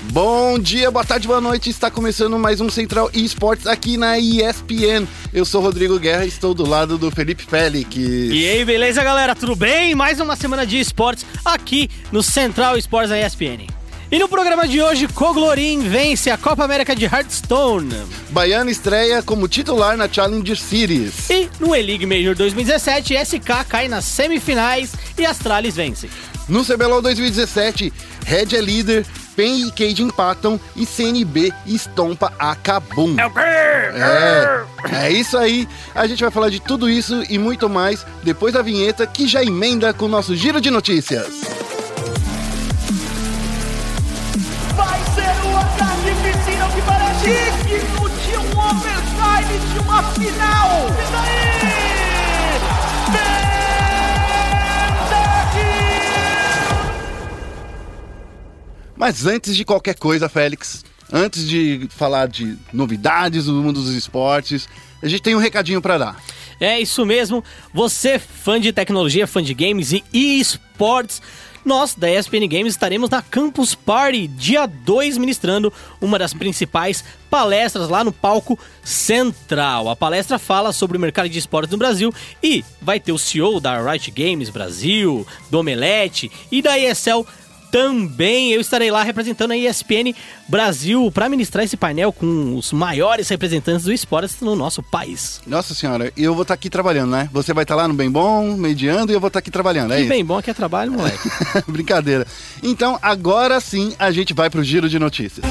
Bom dia, boa tarde, boa noite. Está começando mais um Central Esportes aqui na ESPN. Eu sou Rodrigo Guerra e estou do lado do Felipe Félix. E aí, beleza, galera? Tudo bem? Mais uma semana de esportes aqui no Central Esportes da ESPN. E no programa de hoje, Coglorin vence a Copa América de Hearthstone. Baiano estreia como titular na Challenger Series. E no E-League Major 2017, SK cai nas semifinais e Astralis vence. No CBLOL 2017, Red é líder, PEN e Cade empatam e CNB estompa a Kabum. É? É, é isso aí. A gente vai falar de tudo isso e muito mais depois da vinheta que já emenda com o nosso giro de notícias. Vai ser uma carnificina que parece digno de um overtime de uma final. E daí? Mas antes de qualquer coisa, Félix, antes de falar de novidades do mundo dos esportes, a gente tem um recadinho para dar. É isso mesmo. Você, fã de tecnologia, fã de games e esportes, nós da ESPN Games estaremos na Campus Party dia 2 ministrando uma das principais palestras lá no palco central. A palestra fala sobre o mercado de esportes no Brasil e vai ter o CEO da Riot Games Brasil, do Omelete e da ESL também eu estarei lá representando a ESPN Brasil para ministrar esse painel com os maiores representantes do esporte no nosso país. Nossa senhora, e eu vou estar aqui trabalhando, né? Você vai estar lá no Bem Bom, mediando, e eu vou estar aqui trabalhando, é e isso? bem bom que é trabalho, moleque. Brincadeira. Então, agora sim, a gente vai pro giro de notícias.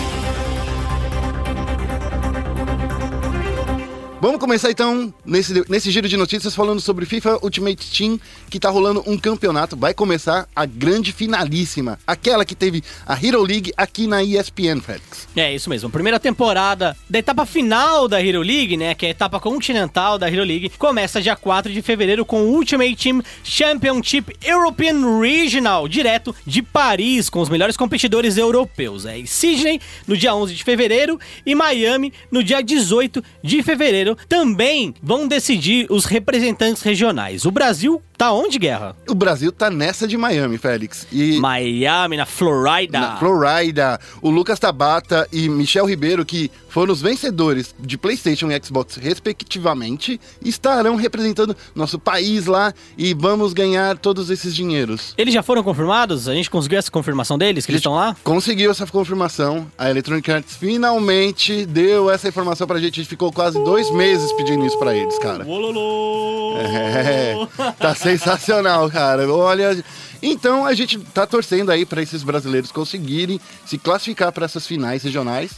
Vamos começar então nesse, nesse giro de notícias falando sobre FIFA Ultimate Team, que tá rolando um campeonato. Vai começar a grande finalíssima, aquela que teve a Hero League aqui na ESPN, Félix. É isso mesmo. Primeira temporada da etapa final da Hero League, né? Que é a etapa continental da Hero League, começa dia 4 de fevereiro com o Ultimate Team Championship European Regional, direto de Paris, com os melhores competidores europeus. É em Sydney no dia 11 de fevereiro e Miami no dia 18 de fevereiro. Também vão decidir os representantes regionais. O Brasil tá onde, Guerra? O Brasil tá nessa de Miami, Félix. E Miami, na Florida. na Florida, o Lucas Tabata e Michel Ribeiro, que foram os vencedores de PlayStation e Xbox, respectivamente, estarão representando nosso país lá e vamos ganhar todos esses dinheiros. Eles já foram confirmados? A gente conseguiu essa confirmação deles, que eles estão lá? Conseguiu essa confirmação. A Electronic Arts finalmente deu essa informação pra gente. A gente ficou quase dois meses pedindo isso pra eles, cara. Ololô! É, tá sensacional, cara. Olha. Então a gente tá torcendo aí pra esses brasileiros conseguirem se classificar pra essas finais regionais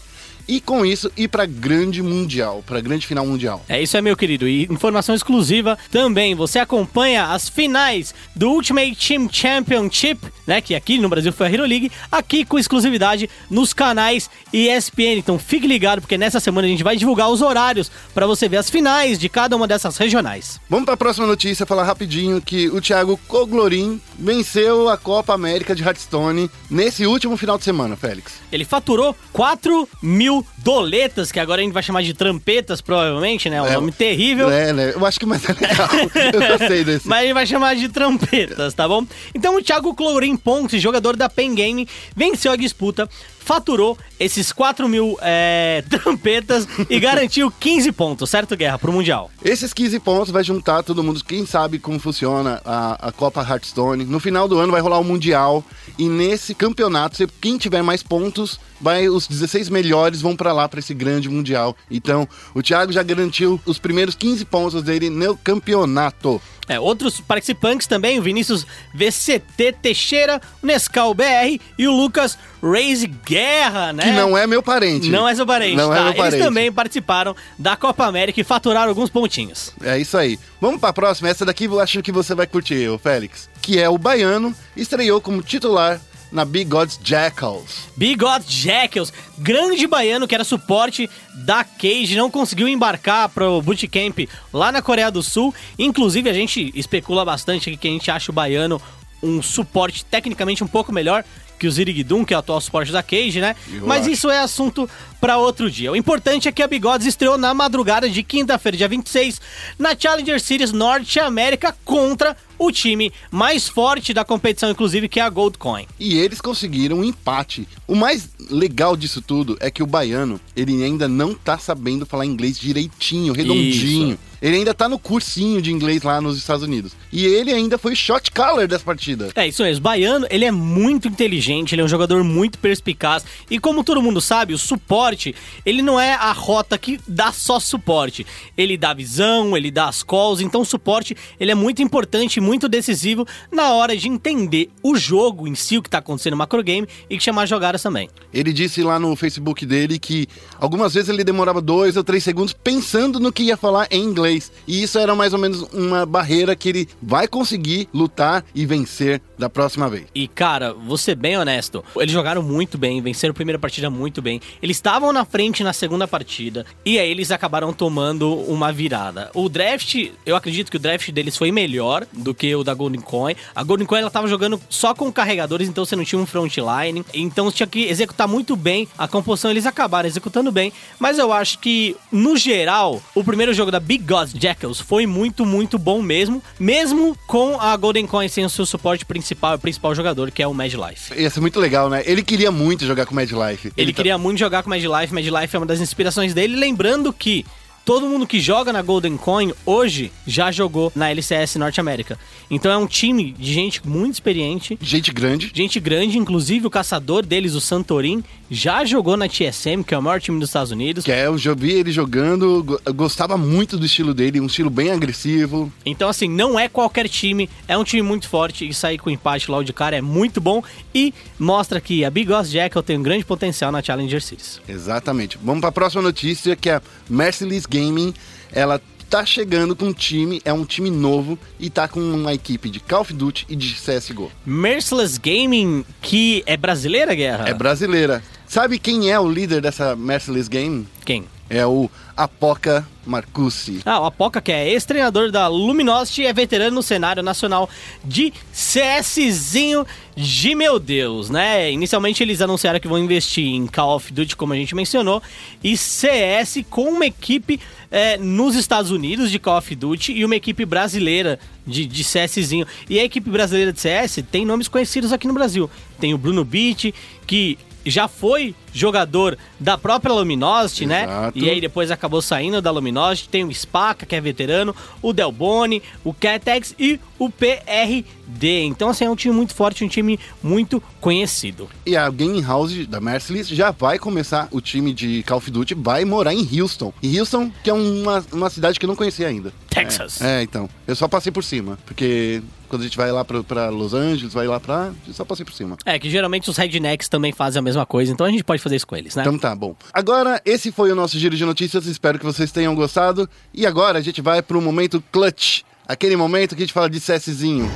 e com isso ir pra grande mundial, pra grande final mundial. É isso aí, meu querido. E informação exclusiva também. Você acompanha as finais do Ultimate Team Championship, né? Que aqui no Brasil foi a Hero League, aqui com exclusividade nos canais ESPN. Então fique ligado, porque nessa semana a gente vai divulgar os horários pra você ver as finais de cada uma dessas regionais. Vamos pra próxima notícia, falar rapidinho que o Thiago Coglorin venceu a Copa América de Hearthstone nesse último final de semana, Félix. Ele faturou 4 mil doletas, que agora a gente vai chamar de trampetas, provavelmente, né? Um É, nome terrível. É, né? Eu acho que mais é legal. Eu gostei desse. Mas a gente vai chamar de trompetas, tá bom? Então o Thiago Clorin Pontes, jogador da Pen Game, venceu a disputa, faturou esses 4 mil é, trompetas e garantiu 15 pontos, certo, Guerra, pro Mundial. Esses 15 pontos vai juntar todo mundo, quem sabe como funciona a, a Copa Hearthstone. No final do ano vai rolar o Mundial e nesse campeonato, quem tiver mais pontos, vai os 16 melhores vão pra lá pra esse grande Mundial. Então, o Thiago já garantiu os primeiros 15 pontos dele no campeonato. É, outros participantes também, o Vinícius VCT Teixeira, o Nescau BR e o Lucas Reis Guerra, né? Que não é meu parente. Não é seu parente, Não tá? é meu parente. Eles também participaram da Copa América e faturaram alguns pontinhos. É isso aí. Vamos pra próxima. Essa daqui eu acho que você vai curtir, ô Félix. Que é o Baiano, estreou como titular na Big Gods Jackals. Bigode Jackals, grande baiano que era suporte da Cage, não conseguiu embarcar pro bootcamp lá na Coreia do Sul. Inclusive, a gente especula bastante que a gente acha o baiano um suporte tecnicamente um pouco melhor que o Zirigdum, que é o atual suporte da Cage, né? Eu Mas acho. isso é assunto para outro dia. O importante é que a Bigodes estreou na madrugada de quinta-feira, dia 26, na Challenger Series Norte América contra o time mais forte da competição, inclusive, que é a Gold Coin. E eles conseguiram um empate. O mais legal disso tudo é que o baiano, ele ainda não tá sabendo falar inglês direitinho, redondinho. Ele ainda tá no cursinho de inglês lá nos Estados Unidos. E ele ainda foi shot caller dessa partida. É, isso mesmo. Baiano, ele é muito inteligente, ele é um jogador muito perspicaz. E como todo mundo sabe, o suporte, ele não é a rota que dá só suporte. Ele dá visão, ele dá as calls. Então o suporte, ele é muito importante, muito decisivo na hora de entender o jogo em si, o que tá acontecendo no macrogame e chamar jogadas também. Ele disse lá no Facebook dele que algumas vezes ele demorava dois ou três segundos pensando no que ia falar em inglês. E isso era mais ou menos uma barreira que ele vai conseguir lutar e vencer da próxima vez. E, cara, vou ser bem honesto. Eles jogaram muito bem, venceram a primeira partida muito bem. Eles estavam na frente na segunda partida. E aí eles acabaram tomando uma virada. O draft, eu acredito que o draft deles foi melhor do que o da Golden Coin. A Golden Coin ela tava jogando só com carregadores, então você não tinha um frontline. Então você tinha que executar muito bem a composição. Eles acabaram executando bem. Mas eu acho que, no geral, o primeiro jogo da Big Gods Jackals foi muito, muito bom mesmo. Mesmo com a Golden Coin sem o seu suporte principal, o principal jogador, que é o Mad Life. Ia ser muito legal, né? Ele queria muito jogar com o Mad Life. Ele tá- queria muito jogar com Mad Life, Mad Life é uma das inspirações dele. Lembrando que todo mundo que joga na Golden Coin hoje já jogou na LCS Norte América. Então é um time de gente muito experiente, Gente grande. gente grande, inclusive o caçador deles, o Santorin, já jogou na TSM, que é o maior time dos Estados Unidos. Que é, eu já vi ele jogando, gostava muito do estilo dele, um estilo bem agressivo. Então, assim, não é qualquer time, é um time muito forte e sair com empate logo de cara é muito bom e mostra que a Big Boss Jackal tem um grande potencial na Challenger Series. Exatamente. Vamos para a próxima notícia, que é a Merciless Gaming. Ela tá chegando com um time, é um time novo e tá com uma equipe de Call of Duty e de CSGO. Merciless Gaming, que é brasileira, Guerra? É brasileira. Sabe quem é o líder dessa Merciless Gaming? Quem? É o Apoca Marcucci. Ah, o Apoca, que é ex-treinador da Luminosity, é veterano no cenário nacional de CSzinho de meu Deus, né? Inicialmente eles anunciaram que vão investir em Call of Duty, como a gente mencionou, e CS com uma equipe é, nos Estados Unidos de Call of Duty e uma equipe brasileira de, de CSzinho. E a equipe brasileira de CS tem nomes conhecidos aqui no Brasil. Tem o Bruno Beat, que já foi jogador da própria Luminosity, né? Exato. E aí depois acabou saindo da Luminosity. Tem o Spaca, que é veterano, o Delboni, o Catex e o PRD. Então, assim, é um time muito forte, um time muito conhecido. E a Game House da Merciless já vai começar o time de Call of Duty, vai morar em Houston. E Houston, que é uma, uma cidade que eu não conhecia ainda. Texas. É, então. Eu só passei por cima. Porque quando a gente vai lá pra, pra Los Angeles, vai lá pra. Só passei por cima. É, que geralmente os rednecks também fazem a mesma coisa, então a gente pode fazer isso com eles, né? Então tá bom. Agora, esse foi o nosso giro de notícias. Espero que vocês tenham gostado. E agora a gente vai pro momento clutch. Aquele momento que a gente fala de CSzinho.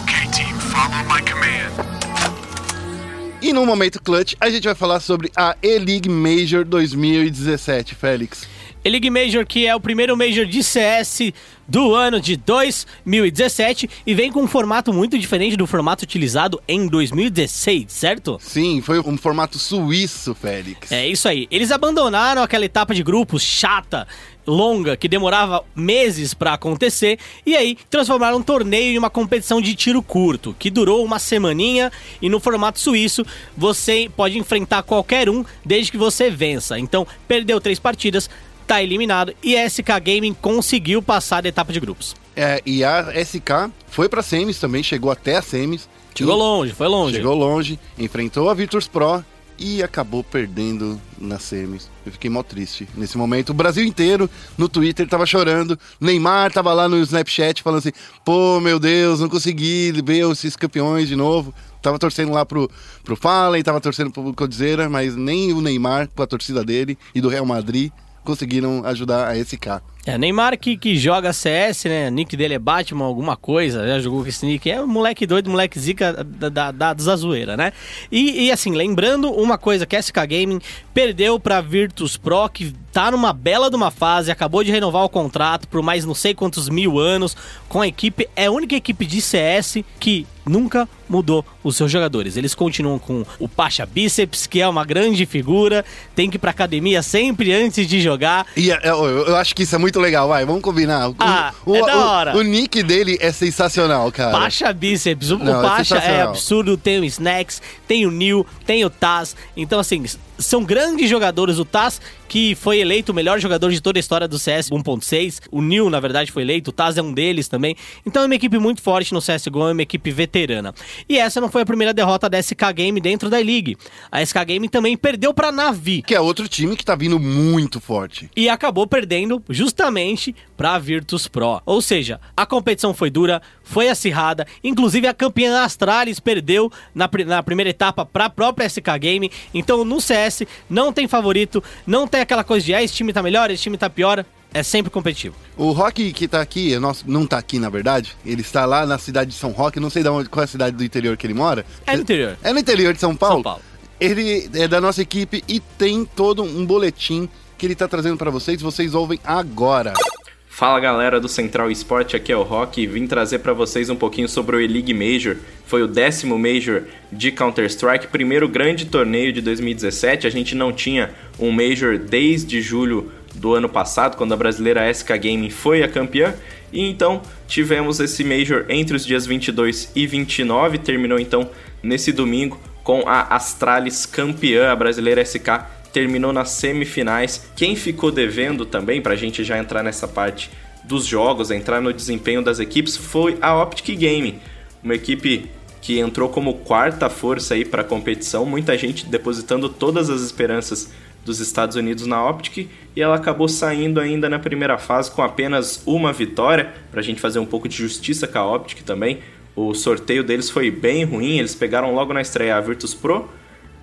Okay, team, follow my command. E no momento clutch, a gente vai falar sobre a E-League Major 2017, Félix. E-League Major, que é o primeiro Major de CS do ano de 2017 e vem com um formato muito diferente do formato utilizado em 2016, certo? Sim, foi um formato suíço, Félix. É isso aí. Eles abandonaram aquela etapa de grupos chata, longa, que demorava meses pra acontecer, e aí transformaram um torneio em uma competição de tiro curto, que durou uma semaninha, e no formato suíço você pode enfrentar qualquer um desde que você vença. Então, perdeu três partidas, tá eliminado, e a SK Gaming conseguiu passar da etapa de grupos. É, e a SK foi pra semis também, chegou até a semis. Chegou E- longe, foi longe. Chegou longe, enfrentou a Virtus Pro e acabou perdendo nas semis. Eu fiquei mó triste nesse momento. O Brasil inteiro no Twitter tava chorando. Neymar tava lá no Snapchat falando assim: pô, meu Deus, não consegui ver esses campeões de novo. Tava torcendo lá pro, pro Fallen, tava torcendo pro Codizera, mas nem o Neymar, com a torcida dele e do Real Madrid, conseguiram ajudar a SK. É, Neymar que, que joga CS, né? Nick dele é Batman, alguma coisa, já jogou com esse nick. É um moleque doido, moleque zica da, da, da, da zoeira, né? E, e assim, lembrando uma coisa que a SK Gaming perdeu pra Virtus Pro, que tá numa bela de uma fase, acabou de renovar o contrato por mais não sei quantos mil anos com a equipe. É a única equipe de CS que nunca mudou os seus jogadores. Eles continuam com o Pacha Bíceps, que é uma grande figura, tem que ir pra academia sempre antes de jogar. E é, eu, eu acho que isso é muito legal, vai, vamos combinar. O, Ah, o, é o- da hora. O, nick dele é sensacional, cara. Pacha Bíceps. O, Não, o é Pacha é, sensacional. absurdo. Tem o Snacks, tem o Neil, tem o Taz. Então, assim, são grandes jogadores. O Taz, que foi eleito o melhor jogador de toda a história do CS 1.6. O Neil, na verdade, foi eleito. O Taz é um deles também. Então, é uma equipe muito forte no CSGO, é uma equipe veterana. E essa não foi a primeira derrota da SK Game dentro da League. A SK Game também perdeu pra Navi. Que é outro time que tá vindo muito forte. e acabou perdendo justamente pra Virtus Pro. Ou seja, a competição foi dura, foi acirrada, inclusive a campeã Astralis perdeu na, na primeira etapa pra própria SK Game. Então no CS não tem favorito, não tem aquela coisa de ah, esse time tá melhor, esse time tá pior. É sempre competitivo. O Rock que tá aqui, é nosso, não tá aqui na verdade, ele está lá na cidade de São Roque, não sei de onde, qual é a cidade do interior que ele mora. É no interior. É no interior de São Paulo. São Paulo. Ele é da nossa equipe e tem todo um boletim que ele tá trazendo pra vocês, vocês ouvem agora. Fala galera do Central Esporte, aqui é o Rock e vim trazer para vocês um pouquinho sobre o E-League Major. Foi o décimo Major de Counter-Strike, primeiro grande torneio de 2017. A gente não tinha um Major desde julho do ano passado, quando a brasileira SK Gaming foi a campeã. E então tivemos esse Major entre os dias 22 e 29, terminou então nesse domingo com a Astralis campeã, a brasileira SK terminou nas semifinais. Quem ficou devendo também, pra gente já entrar nessa parte dos jogos, entrar no desempenho das equipes, foi a Optic Gaming, uma equipe que entrou como quarta força aí para a competição, muita gente depositando todas as esperanças dos Estados Unidos na Optic e ela acabou saindo ainda na primeira fase com apenas uma vitória, pra gente fazer um pouco de justiça com a Optic também. O sorteio deles foi bem ruim, eles pegaram logo na estreia a Virtus Pro,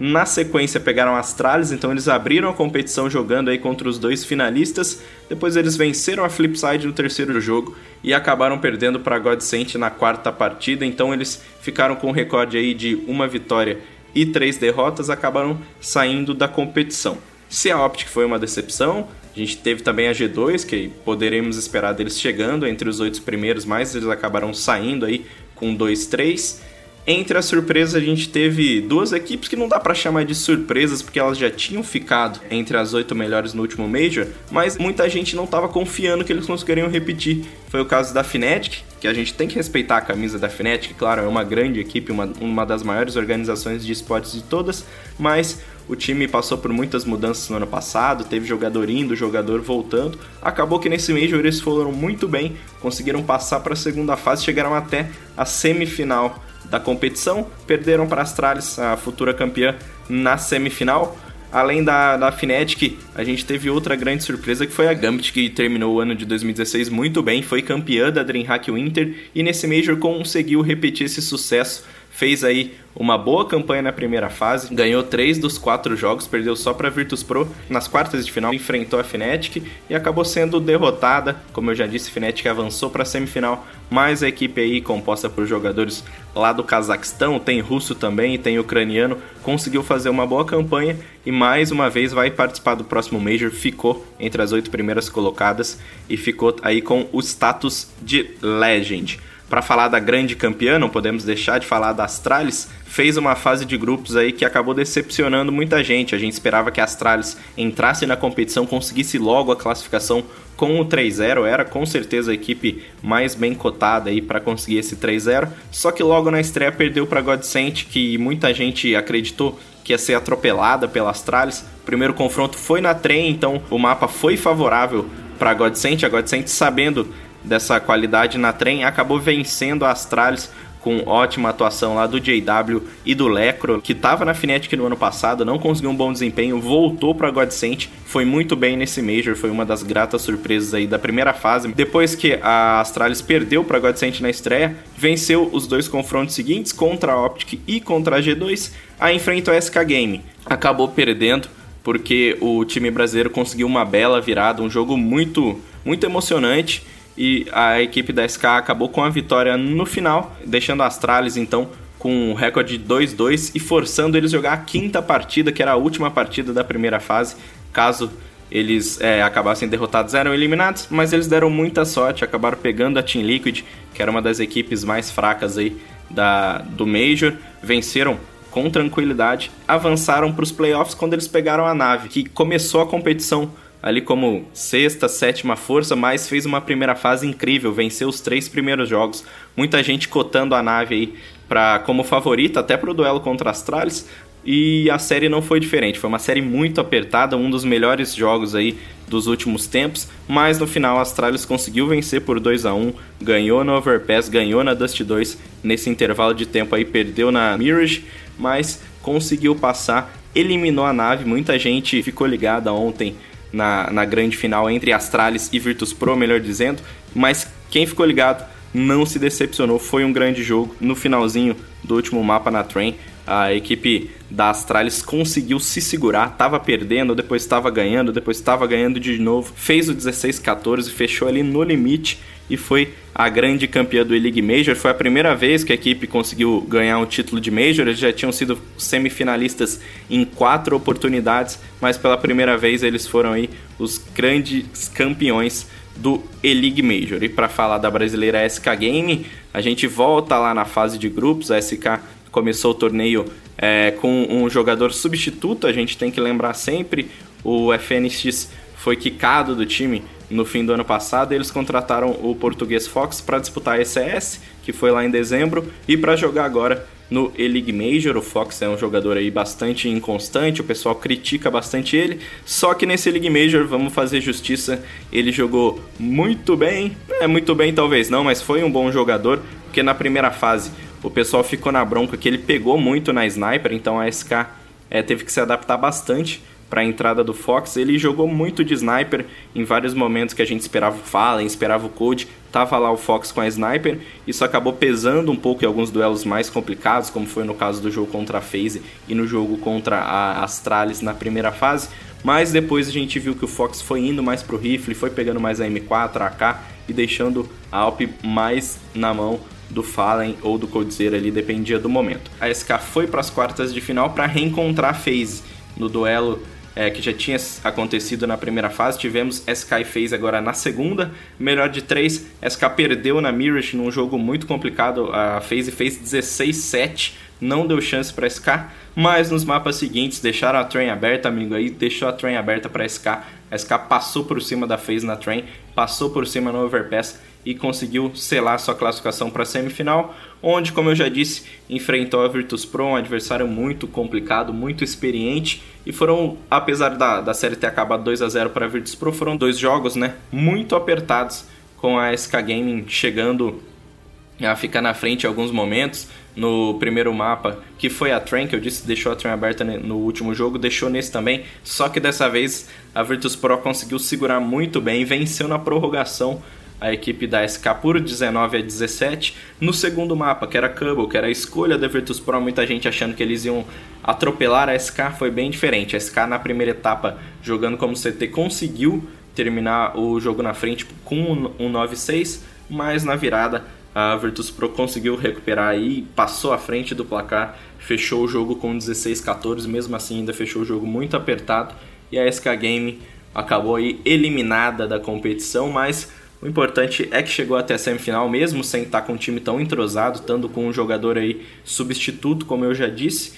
na sequência pegaram a Astralis, então eles abriram a competição jogando aí contra os dois finalistas. Depois eles venceram a Flipside no terceiro jogo e acabaram perdendo para Godsent na quarta partida. Então eles ficaram com um recorde aí de uma vitória e três derrotas, acabaram saindo da competição. Se a Optic foi uma decepção, a gente teve também a G2, que poderemos esperar deles chegando entre os oito primeiros, mas eles acabaram saindo aí com 2-3. Entre as surpresas, a gente teve duas equipes que não dá pra chamar de surpresas, porque elas já tinham ficado entre as oito melhores no último Major, mas muita gente não tava confiando que eles conseguiriam repetir. Foi o caso da Fnatic, que a gente tem que respeitar a camisa da Fnatic, claro, é uma grande equipe, uma, uma das maiores organizações de esportes de todas, mas o time passou por muitas mudanças no ano passado, teve jogador indo, jogador voltando. Acabou que nesse Major eles foram muito bem, conseguiram passar para a segunda fase, chegaram até a semifinal da competição, perderam para a Astralis, a futura campeã, na semifinal. Além da, da Fnatic, a gente teve outra grande surpresa que foi a Gambit, que terminou o ano de 2016 muito bem, foi campeã da DreamHack Winter e nesse Major conseguiu repetir esse sucesso. Fez aí uma boa campanha na primeira fase, ganhou três dos quatro jogos, perdeu só para Virtus Pro. Nas quartas de final enfrentou a Fnatic e acabou sendo derrotada. Como eu já disse, Fnatic avançou para a semifinal, mas a equipe aí composta por jogadores lá do Cazaquistão, tem russo também e tem ucraniano, conseguiu fazer uma boa campanha e mais uma vez vai participar do próximo Major, ficou entre as oito primeiras colocadas e ficou aí com o status de Legend. Para falar da grande campeã, não podemos deixar de falar da Astralis, fez uma fase de grupos aí que acabou decepcionando muita gente. A gente esperava que a Astralis entrasse na competição, conseguisse logo a classificação com o 3-0, era com certeza a equipe mais bem cotada aí para conseguir esse 3-0. Só que logo na estreia perdeu para Godsent, que muita gente acreditou que ia ser atropelada pela Astralis. O primeiro confronto foi na trem, então o mapa foi favorável para Godsent. A Godsent sabendo dessa qualidade na trem, acabou vencendo a Astralis com ótima atuação lá do JW e do Lecro, que estava na Fnatic no ano passado, não conseguiu um bom desempenho, voltou para Godsent, foi muito bem nesse Major, foi uma das gratas surpresas aí da primeira fase. Depois que a Astralis perdeu para Godsent na estreia, venceu os dois confrontos seguintes contra a Optic e contra a G2, aí enfrentou a SK Game. Acabou perdendo porque o time brasileiro conseguiu uma bela virada, um jogo muito muito emocionante e a equipe da SK acabou com a vitória no final, deixando a Astralis então com um recorde de 2-2 e forçando eles a jogar a quinta partida, que era a última partida da primeira fase, caso eles é, acabassem derrotados, eram eliminados, mas eles deram muita sorte, acabaram pegando a Team Liquid, que era uma das equipes mais fracas aí da, do Major, venceram com tranquilidade, avançaram para os playoffs quando eles pegaram a nave, que começou a competição ali como sexta, sétima força, mas fez uma primeira fase incrível, venceu os três primeiros jogos. Muita gente cotando a nave aí pra, como favorita, até para o duelo contra Astralis. E a série não foi diferente, foi uma série muito apertada, um dos melhores jogos aí dos últimos tempos, mas no final a Astralis conseguiu vencer por 2 a 1 ganhou no Overpass, ganhou na Dust 2, nesse intervalo de tempo aí perdeu na Mirage, mas conseguiu passar, eliminou a nave, muita gente ficou ligada ontem na, na grande final entre Astralis e Virtus Pro, melhor dizendo. Mas quem ficou ligado não se decepcionou, foi um grande jogo. No finalzinho do último mapa na Train, a equipe da Astralis conseguiu se segurar, estava perdendo, depois estava ganhando, depois estava ganhando de novo, fez o 16-14, fechou ali no limite e foi a grande campeã do E-League Major. Foi a primeira vez que a equipe conseguiu ganhar um título de Major. Eles já tinham sido semifinalistas em quatro oportunidades, mas pela primeira vez eles foram aí os grandes campeões do E-League Major. E para falar da brasileira SK Game, a gente volta lá na fase de grupos. A SK começou o torneio é, com um jogador substituto, a gente tem que lembrar sempre. O FNX foi quicado do time no fim do ano passado. Eles contrataram o português Fox para disputar a ECS, que foi lá em dezembro, e para jogar agora no E-League Major. O Fox é um jogador aí bastante inconstante, o pessoal critica bastante ele. Só que nesse E-League Major, vamos fazer justiça, ele jogou muito bem. É muito bem, talvez não, mas foi um bom jogador, porque na primeira fase o pessoal ficou na bronca que ele pegou muito na sniper, então a SK é, teve que se adaptar bastante para a entrada do Fox. Ele jogou muito de sniper em vários momentos que a gente esperava o Fallen, esperava o Code, tava lá o Fox com a sniper. Isso acabou pesando um pouco em alguns duelos mais complicados, como foi no caso do jogo contra a FaZe e no jogo contra a Astralis na primeira fase. Mas depois a gente viu que o Fox foi indo mais pro rifle, foi pegando mais a M4, a AK e deixando a Alp mais na mão do Fallen ou do Coldzera ali, dependia do momento. A SK foi para as quartas de final para reencontrar a FaZe no duelo é, que já tinha acontecido na primeira fase. Tivemos SK fez agora na segunda. Melhor de três, SK perdeu na Mirage num jogo muito complicado. A FaZe fez 16-7, não deu chance para SK. Mas nos mapas seguintes deixaram a train aberta, amigo aí, deixou a train aberta para SK. A SK passou por cima da FaZe na train, passou por cima no overpass e conseguiu selar sua classificação para a semifinal, onde, como eu já disse, enfrentou a Virtus Pro, um adversário muito complicado, muito experiente, e foram, apesar da, da série ter acabado 2 a 0 para a Virtus Pro, foram dois jogos né, muito apertados, com a SK Gaming chegando a ficar na frente em alguns momentos. No primeiro mapa, que foi a Train, que eu disse, deixou a Train aberta no último jogo, deixou nesse também. Só que dessa vez a Virtus Pro conseguiu segurar muito bem, venceu na prorrogação a equipe da SK por 19 a 17. No segundo mapa, que era Cubble, que era a escolha da Virtus Pro, muita gente achando que eles iam atropelar a SK, foi bem diferente. A SK na primeira etapa, jogando como CT, conseguiu terminar o jogo na frente com um 9-6, mas na virada a Virtus Pro conseguiu recuperar aí, passou à frente do placar, fechou o jogo com 16-14, mesmo assim ainda fechou o jogo muito apertado e a SK Game acabou aí eliminada da competição, mas o importante é que chegou até a semifinal, mesmo sem estar com um time tão entrosado, estando com um jogador aí substituto, como eu já disse,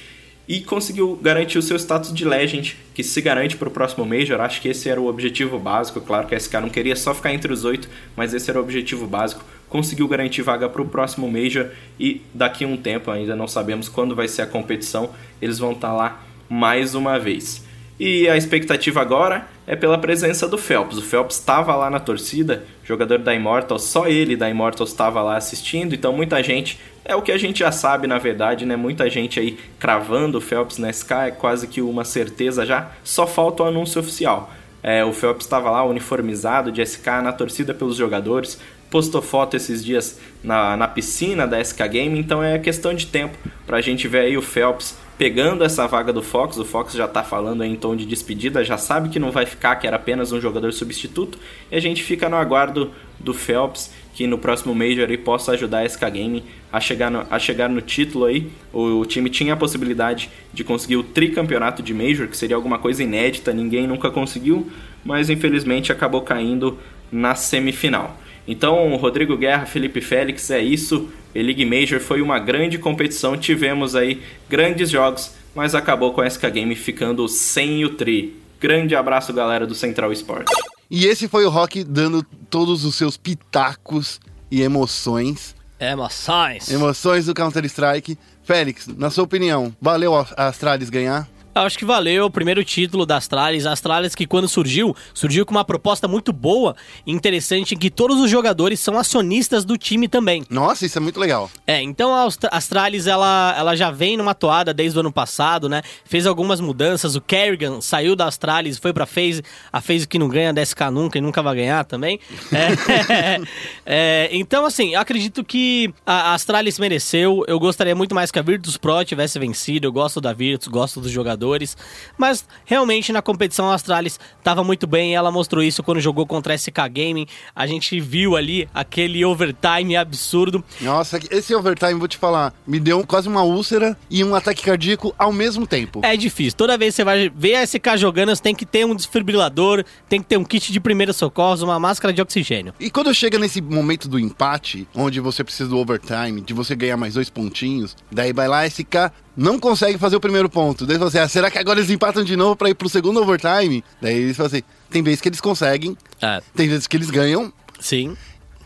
e conseguiu garantir o seu status de Legend, que se garante para o próximo Major. Acho que esse era o objetivo básico. Claro que a SK não queria só ficar entre os oito, mas esse era o objetivo básico. Conseguiu garantir vaga para o próximo Major e daqui a um tempo, ainda não sabemos quando vai ser a competição, eles vão estar tá lá mais uma vez. E a expectativa agora é pela presença do Phelps. O Phelps estava lá na torcida, jogador da Immortals, só ele da Immortals estava lá assistindo, então muita gente, é o que a gente já sabe na verdade, né? Muita gente aí cravando o Phelps na SK, é quase que uma certeza já, só falta o anúncio oficial. É, o Phelps estava lá uniformizado de SK na torcida pelos jogadores, postou foto esses dias na, na piscina da SK Game, então é questão de tempo para a gente ver aí o Phelps pegando essa vaga do Fox. O Fox já está falando em tom de despedida, já sabe que não vai ficar, que era apenas um jogador substituto, e a gente fica no aguardo do Phelps que no próximo Major possa ajudar a SK Game a chegar no, a chegar no título aí. O, o, time tinha a possibilidade de conseguir o tricampeonato de Major, que seria alguma coisa inédita, ninguém nunca conseguiu, mas infelizmente acabou caindo na semifinal. Então, Rodrigo Guerra, Felipe Félix, é isso. A League Major foi uma grande competição, tivemos aí grandes jogos, mas acabou com a SK Game ficando sem o tri. Grande abraço, galera do Central Esporte. E esse foi o Rock dando todos os seus pitacos e emoções. Emoções. Emoções do Counter-Strike. Félix, na sua opinião, valeu a Astralis ganhar? Acho que valeu o primeiro título da Astralis. A Astralis que quando surgiu, surgiu com uma proposta muito boa e interessante em que todos os jogadores são acionistas do time também. Nossa, isso é muito legal. É, então a Astralis ela, ela já vem numa toada desde o ano passado, né? Fez algumas mudanças. O Kerrigan saiu da Astralis, foi pra FaZe, a FaZe que não ganha 10k nunca e nunca vai ganhar também. É, é, então, assim, eu acredito que a Astralis mereceu. Eu gostaria muito mais que a Virtus Pro tivesse vencido. Eu gosto da Virtus, gosto dos jogadores jogadores. Mas realmente na competição a Astralis estava muito bem. Ela mostrou isso quando jogou contra a SK Gaming. A gente viu ali aquele overtime absurdo. Nossa, esse overtime, vou te falar, me deu quase uma úlcera e um ataque cardíaco ao mesmo tempo. É difícil. Toda vez que você vai ver a SK jogando, você tem que ter um desfibrilador, tem que ter um kit de primeiros socorros, uma máscara de oxigênio. E quando chega nesse momento do empate, onde você precisa do overtime, de você ganhar mais dois pontinhos, daí vai lá SK não consegue fazer o primeiro ponto. Daí você, ah, será que agora eles empatam de novo para ir pro segundo overtime? Daí eles falam assim, tem vezes que eles conseguem, É. tem vezes que eles ganham, Sim.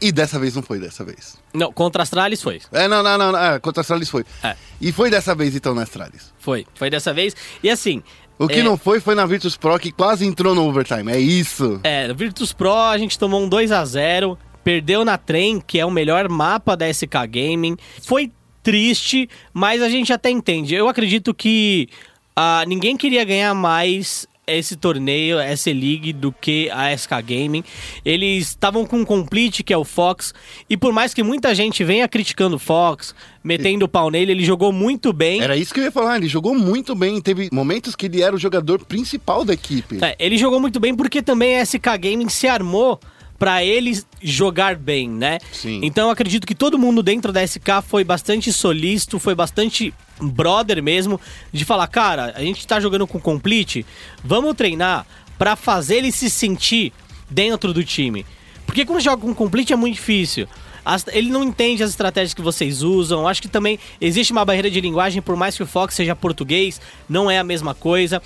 e dessa vez não foi dessa vez. Não, contra a Astralis foi. É, não, não, não, não é, contra a Astralis foi. É. E foi dessa vez então na Astralis. Foi. Foi dessa vez. E assim. O que é, não foi foi na Virtus Pro que quase entrou no overtime. É isso. É, Virtus Pro a gente tomou um 2 a 0 perdeu na Trem, que é o melhor mapa da SK Gaming. Foi triste, mas a gente até entende. Eu acredito que ah, ninguém queria ganhar mais esse torneio, essa league, do que a SK Gaming. Eles estavam com um complete, que é o Fox, e por mais que muita gente venha criticando o Fox, metendo o pau nele, ele jogou muito bem. Era isso que eu ia falar, ele jogou muito bem. Teve momentos que ele era o jogador principal da equipe. É, ele jogou muito bem porque também a SK Gaming se armou para ele jogar bem, né? Sim. Então eu acredito que todo mundo dentro da SK foi bastante solícito, foi bastante brother mesmo, de falar, cara, a gente tá jogando com complete, vamos treinar para fazer ele se sentir dentro do time. Porque quando joga com complete é muito difícil. As- ele não entende as estratégias que vocês usam. Acho que também existe uma barreira de linguagem, por mais que o Fox seja português, não é a mesma coisa.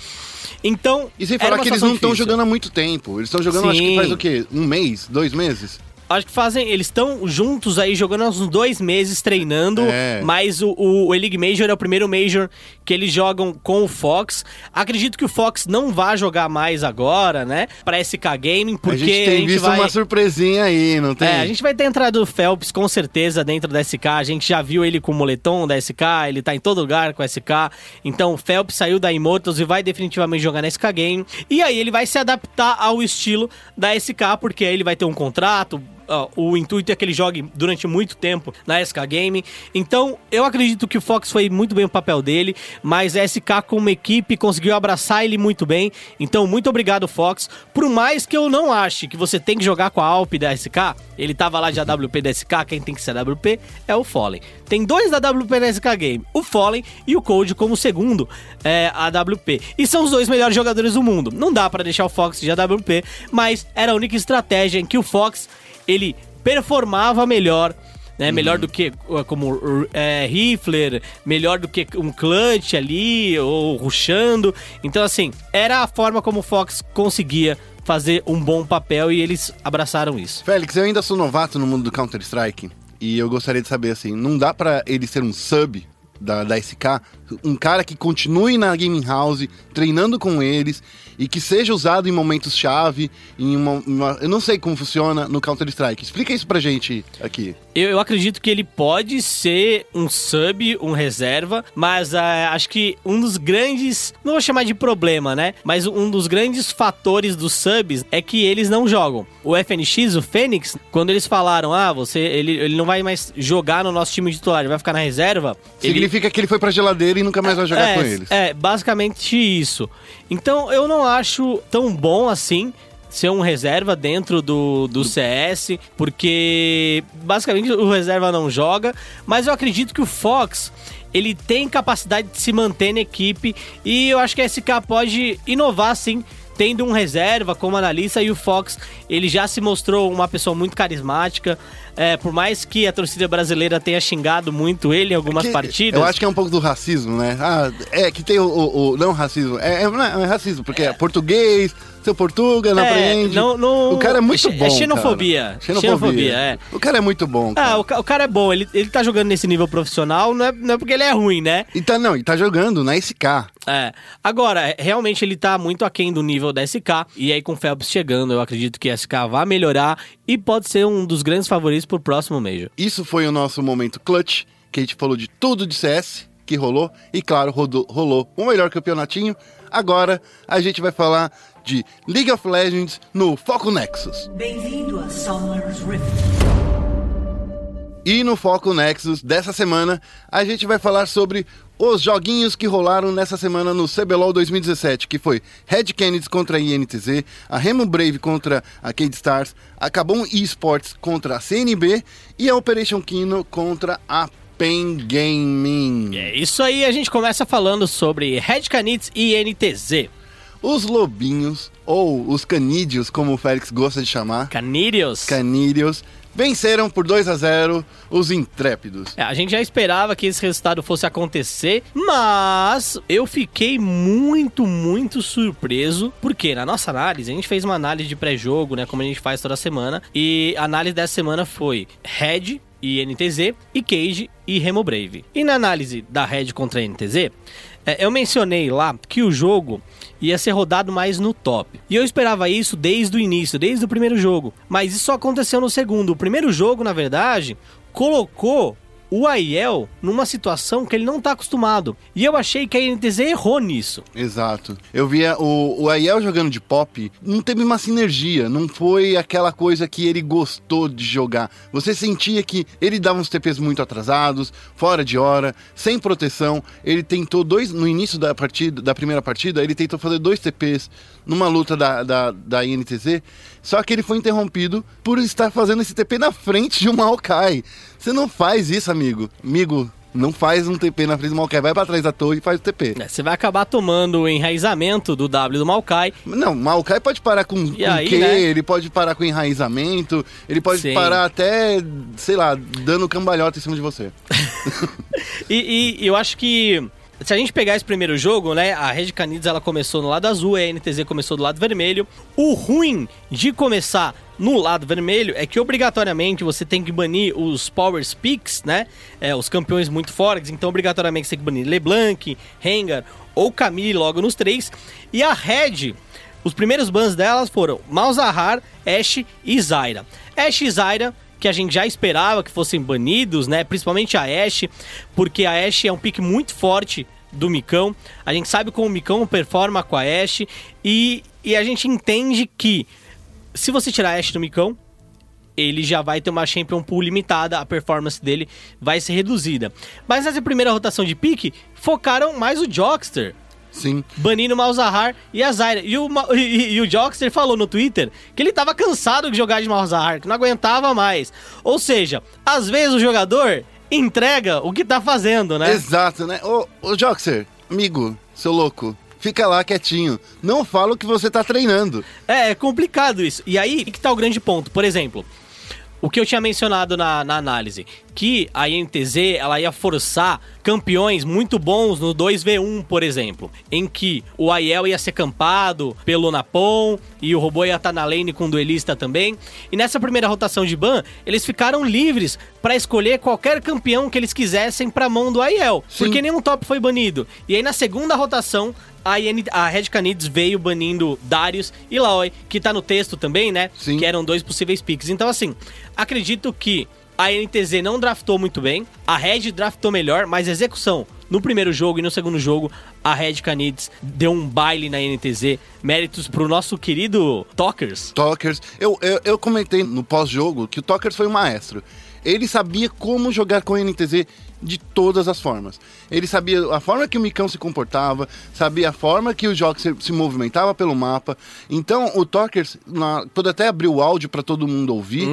Então. E sem falar que eles não estão jogando há muito tempo. Eles estão jogando, acho que Sim. faz o quê? Um mês? Dois meses? Acho que fazem. Eles estão juntos aí jogando há uns dois meses treinando. É. Mas o, o, o E-League Major é o primeiro Major que eles jogam com o Fox. Acredito que o Fox não vai jogar mais agora, né? Pra SK Gaming, porque a gente tem visto vai. uma surpresinha aí, não tem? É, a gente vai ter entrado do Phelps com certeza dentro da SK. A gente já viu ele com o moletom da SK, ele tá em todo lugar com a SK. Então o Phelps saiu da Immortals e vai definitivamente jogar na SK Game. E aí ele vai se adaptar ao estilo da SK, porque aí ele vai ter um contrato. O intuito é que ele jogue durante muito tempo na SK Game. Então, eu acredito que o Fox foi muito bem o papel dele, mas a SK como equipe conseguiu abraçar ele muito bem. Então, muito obrigado, Fox. Por mais que eu não ache que você tem que jogar com a Alp da SK, ele tava lá de AWP da SK, quem tem que ser AWP é o Fallen. Tem dois da AWP na SK Game, o Fallen e o Code como segundo é, AWP. E são os dois melhores jogadores do mundo. Não dá pra deixar o Fox de AWP, mas era a única estratégia em que o Fox ele performava melhor. Né, melhor do que uh, como é, Rifler, melhor do que um clutch ali, ou rushando. Então, assim, era a forma como o Fox conseguia fazer um bom papel e eles abraçaram isso. Félix, eu ainda sou novato no mundo do Counter-Strike e eu gostaria de saber assim, não dá pra ele ser um sub da, da SK, um cara que continue na gaming house, treinando com eles e que seja usado em momentos chave, em uma, uma- eu não sei como funciona no Counter Strike. Explica isso pra gente aqui. Eu, eu acredito que ele pode ser um sub, um reserva, mas ah, acho que um dos grandes, não vou chamar de problema, né? Mas um dos grandes fatores dos subs é que eles não jogam. O FNX, o Fênix, quando eles falaram, ah, você, ele, ele não vai mais jogar no nosso time titular, ele vai ficar na reserva. ele- Significa que ele foi pra geladeira e nunca mais vai jogar é, com eles. É, basicamente isso. Então eu não acho tão bom assim ser um reserva dentro do, do CS, porque basicamente o reserva não joga, mas eu acredito que o Fox ele tem capacidade de se manter na equipe e eu acho que a SK pode inovar sim. Tendo um reserva como analista e o Fox, ele já se mostrou uma pessoa muito carismática. É, por mais que a torcida brasileira tenha xingado muito ele em algumas Que- partidas. Eu acho que é um pouco do racismo, né? Ah, é que tem o. o- o- não racismo, é, é, é- é racismo, porque é, português, seu portuga, não É, aprende. não- não- O cara é muito é bom. xenofobia. cara. Xenofobia. Xenofobia, é. O cara é muito bom. Ah, Cara. o, ca- o cara é bom, ele, ele tá jogando nesse nível profissional, não é, não é porque ele é ruim, né? E tá, não, e tá jogando na SK. É. Agora, é, realmente ele tá muito aquém do nível da SK. E aí, com o Phelps chegando, eu acredito que a SK vai melhorar e pode ser um dos grandes favoritos pro próximo Major. Isso foi o nosso momento clutch, que a gente falou de tudo de CS que rolou. E claro, rodou- rolou o melhor campeonatinho. Agora a gente vai falar de League of Legends no Foco Nexus. Bem-vindo a Summer's Rift. E no Foco Nexus dessa semana, a gente vai falar sobre os joguinhos que rolaram nessa semana no CBLOL 2017, que foi Red Canids contra a INTZ, a Remo Brave contra a Cade Stars, a Cabum Esports contra a CNB e a Operation Kino contra a Pen Gaming. É isso aí, a gente começa falando sobre Red Canids e NTZ. Os lobinhos, ou os canídeos, como o Félix gosta de chamar, Canídeos. canídeos, venceram por 2 a 0 os intrépidos. É, a gente já esperava que esse resultado fosse acontecer, mas eu fiquei muito, muito surpreso, porque na nossa análise, a gente fez uma análise de pré-jogo, né, como a gente faz toda semana, e a análise dessa semana foi Red e NTZ, e Cage e Remo Brave. E na análise da Red contra a NTZ, é, eu mencionei lá que o jogo ia ser rodado mais no top. E eu esperava isso desde o início, desde o primeiro jogo. Mas isso só aconteceu no segundo. O primeiro jogo, na verdade, colocou o Aiel numa situação que ele não tá acostumado. E eu achei que a NTZ errou nisso. Exato. Eu via o, o Aiel jogando de pop, não teve uma sinergia, não foi aquela coisa que ele gostou de jogar. Você sentia que ele dava uns TPs muito atrasados, fora de hora, sem proteção. Ele tentou dois, no início da partida, da primeira partida, ele tentou fazer dois TPs numa luta da, da, da INTZ, só que ele foi interrompido por estar fazendo esse TP na frente de um Maokai. Você não faz isso, amigo. Amigo, não faz um TP na frente do Maokai, vai pra trás da torre e faz o TP. É, Você vai acabar tomando o enraizamento do W do Maokai. Não, Maokai pode parar com, com aí, Q, né? ele pode parar com enraizamento, ele pode Sim. parar até, sei lá, dando cambalhota em cima de você. E, e eu acho que se a gente pegar esse primeiro jogo, né, a Red Canids ela começou no lado azul, a NTZ começou do lado vermelho. O ruim de começar no lado vermelho é que obrigatoriamente você tem que banir os Power Speaks, né, é, os campeões muito fortes. Então obrigatoriamente você tem que banir LeBlanc, Rengar ou Camille logo nos três. E a Red os primeiros bans delas foram Malzahar, Ashe e Zyra. Ashe e Zyra, que a gente já esperava que fossem banidos, né? Principalmente a Ashe, porque a Ashe é um pique muito forte do Micão. A gente sabe como o Micão performa com a Ashe e, e a gente entende que se você tirar a Ashe do Micão, ele já vai ter uma Champion Pool limitada, a performance dele vai ser reduzida. Mas nessa primeira rotação de pique, focaram mais o Jockster Sim. banindo o Malzahar e a Zyra. E o, e, e o Jockster falou no Twitter que ele tava cansado de jogar de Malzahar, que não aguentava mais. Ou seja, às vezes o jogador entrega o que tá fazendo, né? Exato, né? Ô, ô Joxer, amigo, seu louco, fica lá quietinho. Não fala o que você tá treinando. É, é complicado isso. E aí que tá o grande ponto. Por exemplo, o que eu tinha mencionado na, na análise, que a INTZ ela ia forçar campeões muito bons no 2v1, por exemplo, em que o Aiel ia ser campado pelo Napon e o robô ia estar na lane com o duelista também. E nessa primeira rotação de ban, eles ficaram livres para escolher qualquer campeão que eles quisessem para mão do Aiel, Sim. porque nenhum top foi banido. E aí na segunda rotação, a, IN, a Red Canids veio banindo Darius e Laoi, que tá no texto também, né? Sim. Que eram dois possíveis picks. Então, assim, acredito que a NTZ não draftou muito bem, a Red draftou melhor, mas execução no primeiro jogo e no segundo jogo, a Red Canids deu um baile na NTZ. Méritos pro nosso querido Talkers. Talkers. Eu, eu, eu comentei no pós-jogo que o Talkers foi um maestro. Ele sabia como jogar com a NTZ de todas as formas. Ele sabia a forma que o Micão se comportava, sabia a forma que o jogo se, se movimentava pelo mapa. Então, o Talkers, na, quando até abriu o áudio para todo mundo ouvir,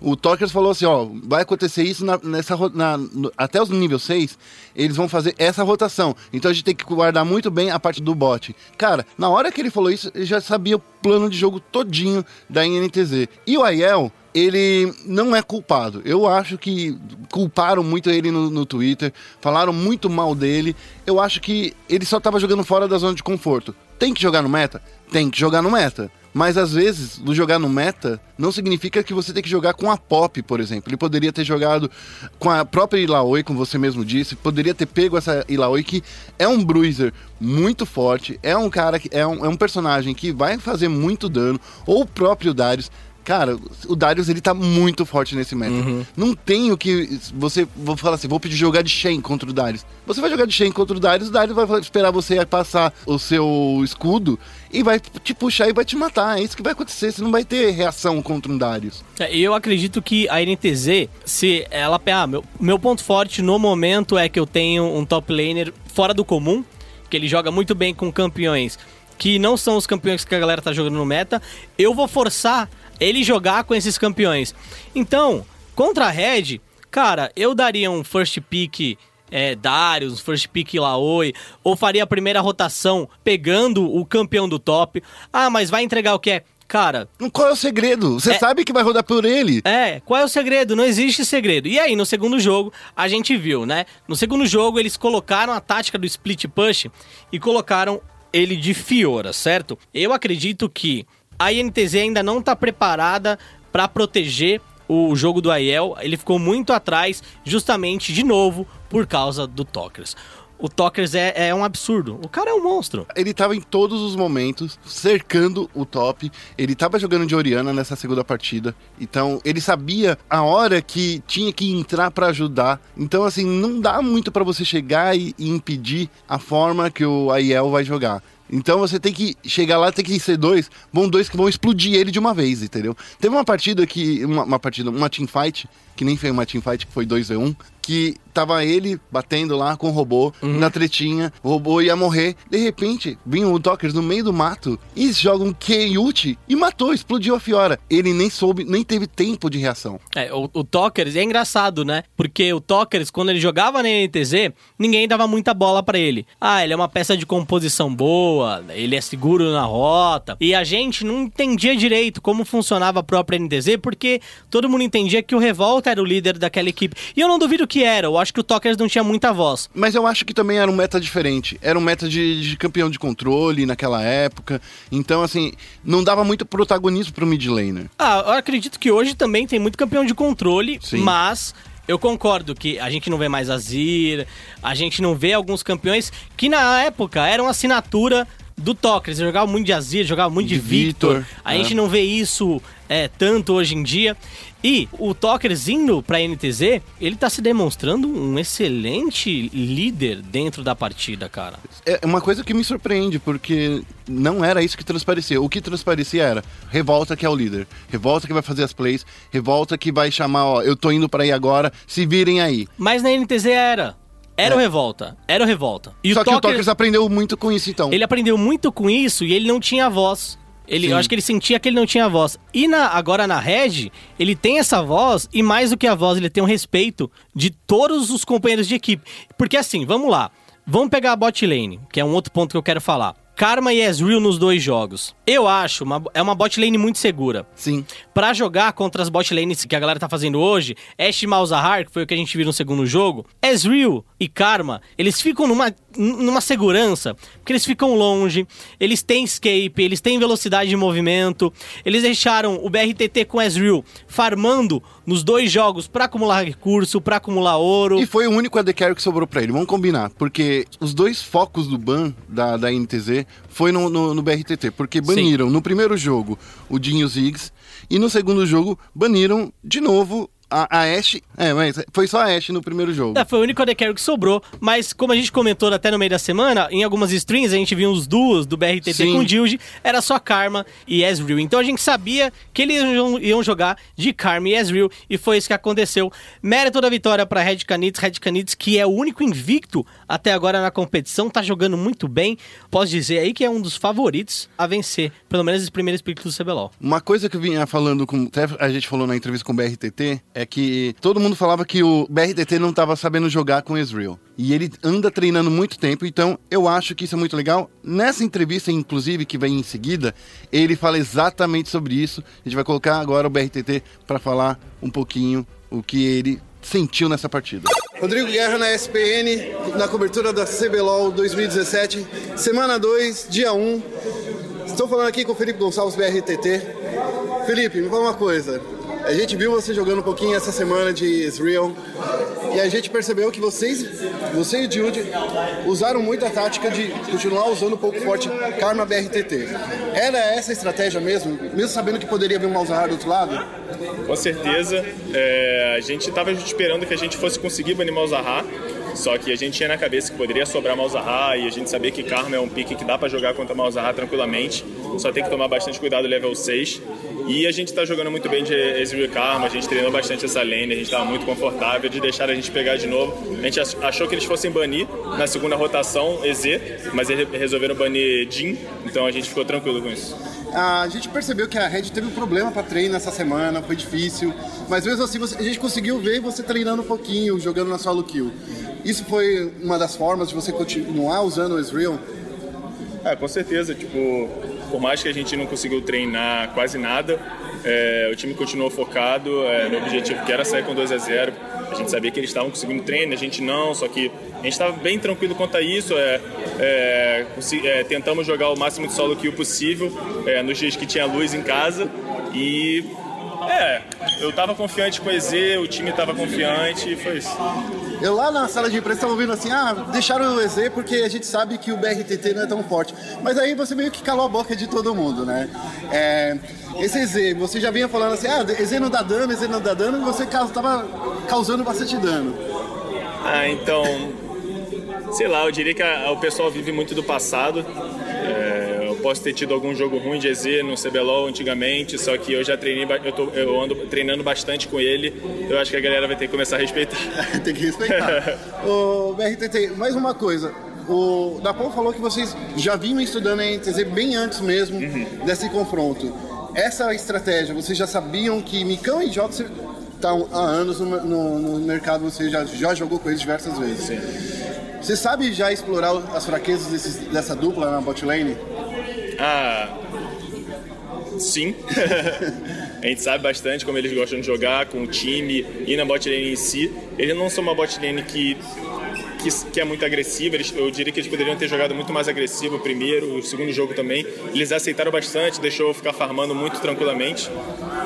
o Talkers falou assim, ó, vai acontecer isso na- nessa na- no- até os nível 6, eles vão fazer essa rotação. Então a gente tem que guardar muito bem a parte do bot. Cara, na hora que ele falou isso, ele já sabia o plano de jogo todinho da INTZ. E o Aiel, ele não é culpado. Eu acho que culparam muito ele no, no Twitter, falaram muito mal dele. Eu acho que ele só tava jogando fora da zona de conforto. Tem que jogar no meta? Tem que jogar no meta. Mas às vezes, jogar no meta não significa que você tem que jogar com a Pop, por exemplo. Ele poderia ter jogado com a própria Ilaoi, como você mesmo disse, poderia ter pego essa Ilaoi, que é um bruiser muito forte, é um cara que é um, é um personagem que vai fazer muito dano, ou o próprio Darius. Cara, o Darius ele tá muito forte nesse meta. Não tem o que você. Vou falar assim, vou pedir jogar de Shen contra o Darius. Você vai jogar de Shen contra o Darius, o Darius vai esperar você passar o seu escudo e vai te puxar e vai te matar. É isso que vai acontecer. Você não vai ter reação contra um Darius. É, Eu acredito que a NTZ, se ela. Ah, meu, meu ponto forte no momento é que eu tenho um top laner fora do comum, que ele joga muito bem com campeões que não são os campeões que a galera tá jogando no meta. Eu vou forçar ele jogar com esses campeões. Então, contra a Red, cara, eu daria um first pick. É, Darius, first pick Laoi, ou faria a primeira rotação pegando o campeão do top. Ah, mas vai entregar o que é? Cara, Qual é o segredo? Você É. sabe que vai rodar por ele. é, qual é o segredo? Não existe segredo. E aí, no segundo jogo, a gente viu, né? No segundo jogo, eles colocaram a tática do split push e colocaram ele de Fiora, certo? Eu acredito que a INTZ ainda não tá preparada pra proteger o jogo do Aiel. Ele ficou muito atrás, justamente, de novo, por causa do Tokers. O Tokers é, é um absurdo. O cara é um monstro. Ele tava em todos os momentos, cercando o top. Ele tava jogando de Oriana nessa segunda partida. Então, ele sabia a hora que tinha que entrar pra ajudar. Então, assim, não dá muito pra você chegar e, e impedir a forma que o Aiel vai jogar. Então você tem que chegar lá, tem que ser dois, vão dois que vão explodir ele de uma vez, entendeu? Teve uma partida que. Uma, uma partida, uma teamfight, que nem foi uma teamfight, que foi 2v1, que tava ele batendo lá com o robô na tretinha, o robô ia morrer. De repente, vinha o Dockers no meio do mato e joga um Keyuchi e matou, explodiu a Fiora. Ele nem soube, nem teve tempo de reação. É, o, o Tokers é engraçado, né? Porque o Tokers, quando ele jogava na NTZ, ninguém dava muita bola pra ele. Ah, ele é uma peça de composição boa, ele é seguro na rota. E a gente não entendia direito como funcionava a própria NTZ, porque todo mundo entendia que o Revolta era o líder daquela equipe. E eu não duvido que era, eu acho que o Tokers não tinha muita voz. Mas eu acho que também era um meta diferente. Era um meta de, de campeão de controle naquela época. Então, assim, não dava muito protagonismo pro mid laner. Ah, eu acredito que hoje também tem muito campeão de controle, Sim. mas eu concordo que a gente não vê mais Azir, a gente não vê alguns campeões que na época eram assinatura do Tokers. Jogava muito de Azir, jogava muito de, De Victor. Victor, A é. gente não vê isso é, tanto hoje em dia. E o Tokers indo pra NTZ, ele tá se demonstrando um excelente líder dentro da partida, cara. É uma coisa que me surpreende, porque não era isso que transparecia. O que transparecia era Revolta que é o líder. Revolta que vai fazer as plays. Revolta que vai chamar, ó, eu tô indo pra aí agora, se virem aí. Mas na NTZ era. Era o Revolta. Era o Revolta. E. Só que o Tokers- aprendeu muito com isso, então. Ele aprendeu muito com isso e ele não tinha voz. Ele, Sim. eu acho que ele sentia que ele não tinha voz. E na, agora na Red, ele tem essa voz, e mais do que a voz, ele tem um respeito de todos os companheiros de equipe. Porque assim, vamos lá. Vamos pegar a bot lane, que é um outro ponto que eu quero falar. Karma e Ezreal nos dois jogos. Eu acho, uma, é uma bot lane muito segura. Sim. Pra jogar contra as bot lanes que a galera tá fazendo hoje, Ashe e Malzahar, que foi o que a gente viu no segundo jogo, Ezreal e Karma, eles ficam numa, numa segurança, porque eles ficam longe, eles têm escape, eles têm velocidade de movimento, eles deixaram o BRTT com Ezreal farmando nos dois jogos pra acumular recurso, pra acumular ouro. E foi o único AD Carry que sobrou pra ele, vamos combinar. Porque os dois focos do ban da, da NTZ foi no, no, no BRTT. Porque baniram no primeiro jogo o Jin e o Ziggs. E no segundo jogo baniram de novo a, a Ashe. É, mas foi só a Ashe no primeiro jogo. É, foi o único AD Carry que sobrou, mas como a gente comentou até no meio da semana, em algumas streams a gente viu os duos do BRTT Sim. com Dilge, era só Karma e Ezreal. Então a gente sabia que eles iam, jogar de Karma e Ezreal, e foi isso que aconteceu. Mérito da vitória para Red Canids, Red Canids que é o único invicto até agora na competição, tá jogando muito bem. Posso dizer aí que é um dos favoritos a vencer, pelo menos esse primeiro split do CBLOL. Uma coisa que eu vinha falando com. Até a gente falou na entrevista com o BRTT é que todo mundo falava que o BRTT não estava sabendo jogar com Ezreal. E ele anda treinando muito tempo, então eu acho que isso é muito legal. Nessa entrevista, inclusive, que vem em seguida, ele fala exatamente sobre isso. A gente vai colocar agora o BRTT para falar um pouquinho o que ele sentiu nessa partida. Rodrigo Guerra na SPN, na cobertura da CBLOL 2017, semana 2, dia 1. Estou falando aqui com o Felipe Gonçalves, BRTT. Felipe, me fala uma coisa. A gente viu você jogando um pouquinho essa semana de Israel e a gente percebeu que vocês, você e o Jude, usaram muito a tática de continuar usando um pouco forte Karma BRTT. Era essa a estratégia mesmo? Mesmo sabendo que poderia vir um Malzahar do outro lado? Com certeza. É, a gente estava esperando que a gente fosse conseguir banir Malzahar, só que a gente tinha na cabeça que poderia sobrar Malzahar e a gente sabia que Karma é um pique que dá para jogar contra Malzahar tranquilamente. Só tem que tomar bastante cuidado level 6. E a gente está jogando muito bem de Ezreal e Karma, a gente treinou bastante essa lane, a gente estava muito confortável de deixar a gente pegar de novo. A gente ach- achou que eles fossem banir na segunda rotação EZ, mas eles resolveram banir Jin, então a gente ficou tranquilo com isso. A gente percebeu que a Red teve um problema para treino essa semana, foi difícil, mas mesmo assim a gente conseguiu ver você treinando um pouquinho, jogando na solo kill. Isso foi uma das formas de você continuar usando o Ezreal? É, com certeza. Tipo, por mais que a gente não conseguiu treinar quase nada, é, o time continuou focado é, no objetivo que era sair com 2 a 0 A gente sabia que eles estavam conseguindo treino, a gente não, só que a gente estava bem tranquilo quanto a isso. É, é, é, tentamos jogar o máximo de solo kill possível é, nos dias que tinha luz em casa e. É, eu tava confiante com o EZ, o time tava confiante e foi isso. Eu lá na sala de imprensa estava ouvindo assim, ah, deixaram o EZ porque a gente sabe que o BRTT não é tão forte. Mas aí você meio que calou a boca de todo mundo, né? É, esse EZ, você já vinha falando assim, ah, EZ não dá dano, EZ não dá dano, e você estava causando bastante dano. Ah, então. Sei lá, eu diria que a- o pessoal vive muito do passado. Posso ter tido algum jogo ruim de EZ no CBLOL antigamente, só que eu já treinei, eu, tô- eu ando treinando bastante com ele. Eu acho que a galera vai ter que começar a respeitar. Tem que respeitar. o BRTT, mais uma coisa. O Dapão falou que vocês já vinham estudando a NTZ bem antes mesmo desse confronto. Essa estratégia, vocês já sabiam que Micão e Jota estão há anos no, no- no mercado, você já, já jogou com eles diversas vezes. Você sabe já explorar as fraquezas desses- dessa dupla na bot lane? Ah. Sim. a gente sabe bastante como eles gostam de jogar com o time e na bot lane em si. Eles não são uma bot lane que, que, que é muito agressiva. Eles, eu diria que eles poderiam ter jogado muito mais agressivo o primeiro, o segundo jogo também. Eles aceitaram bastante, deixou eu ficar farmando muito tranquilamente.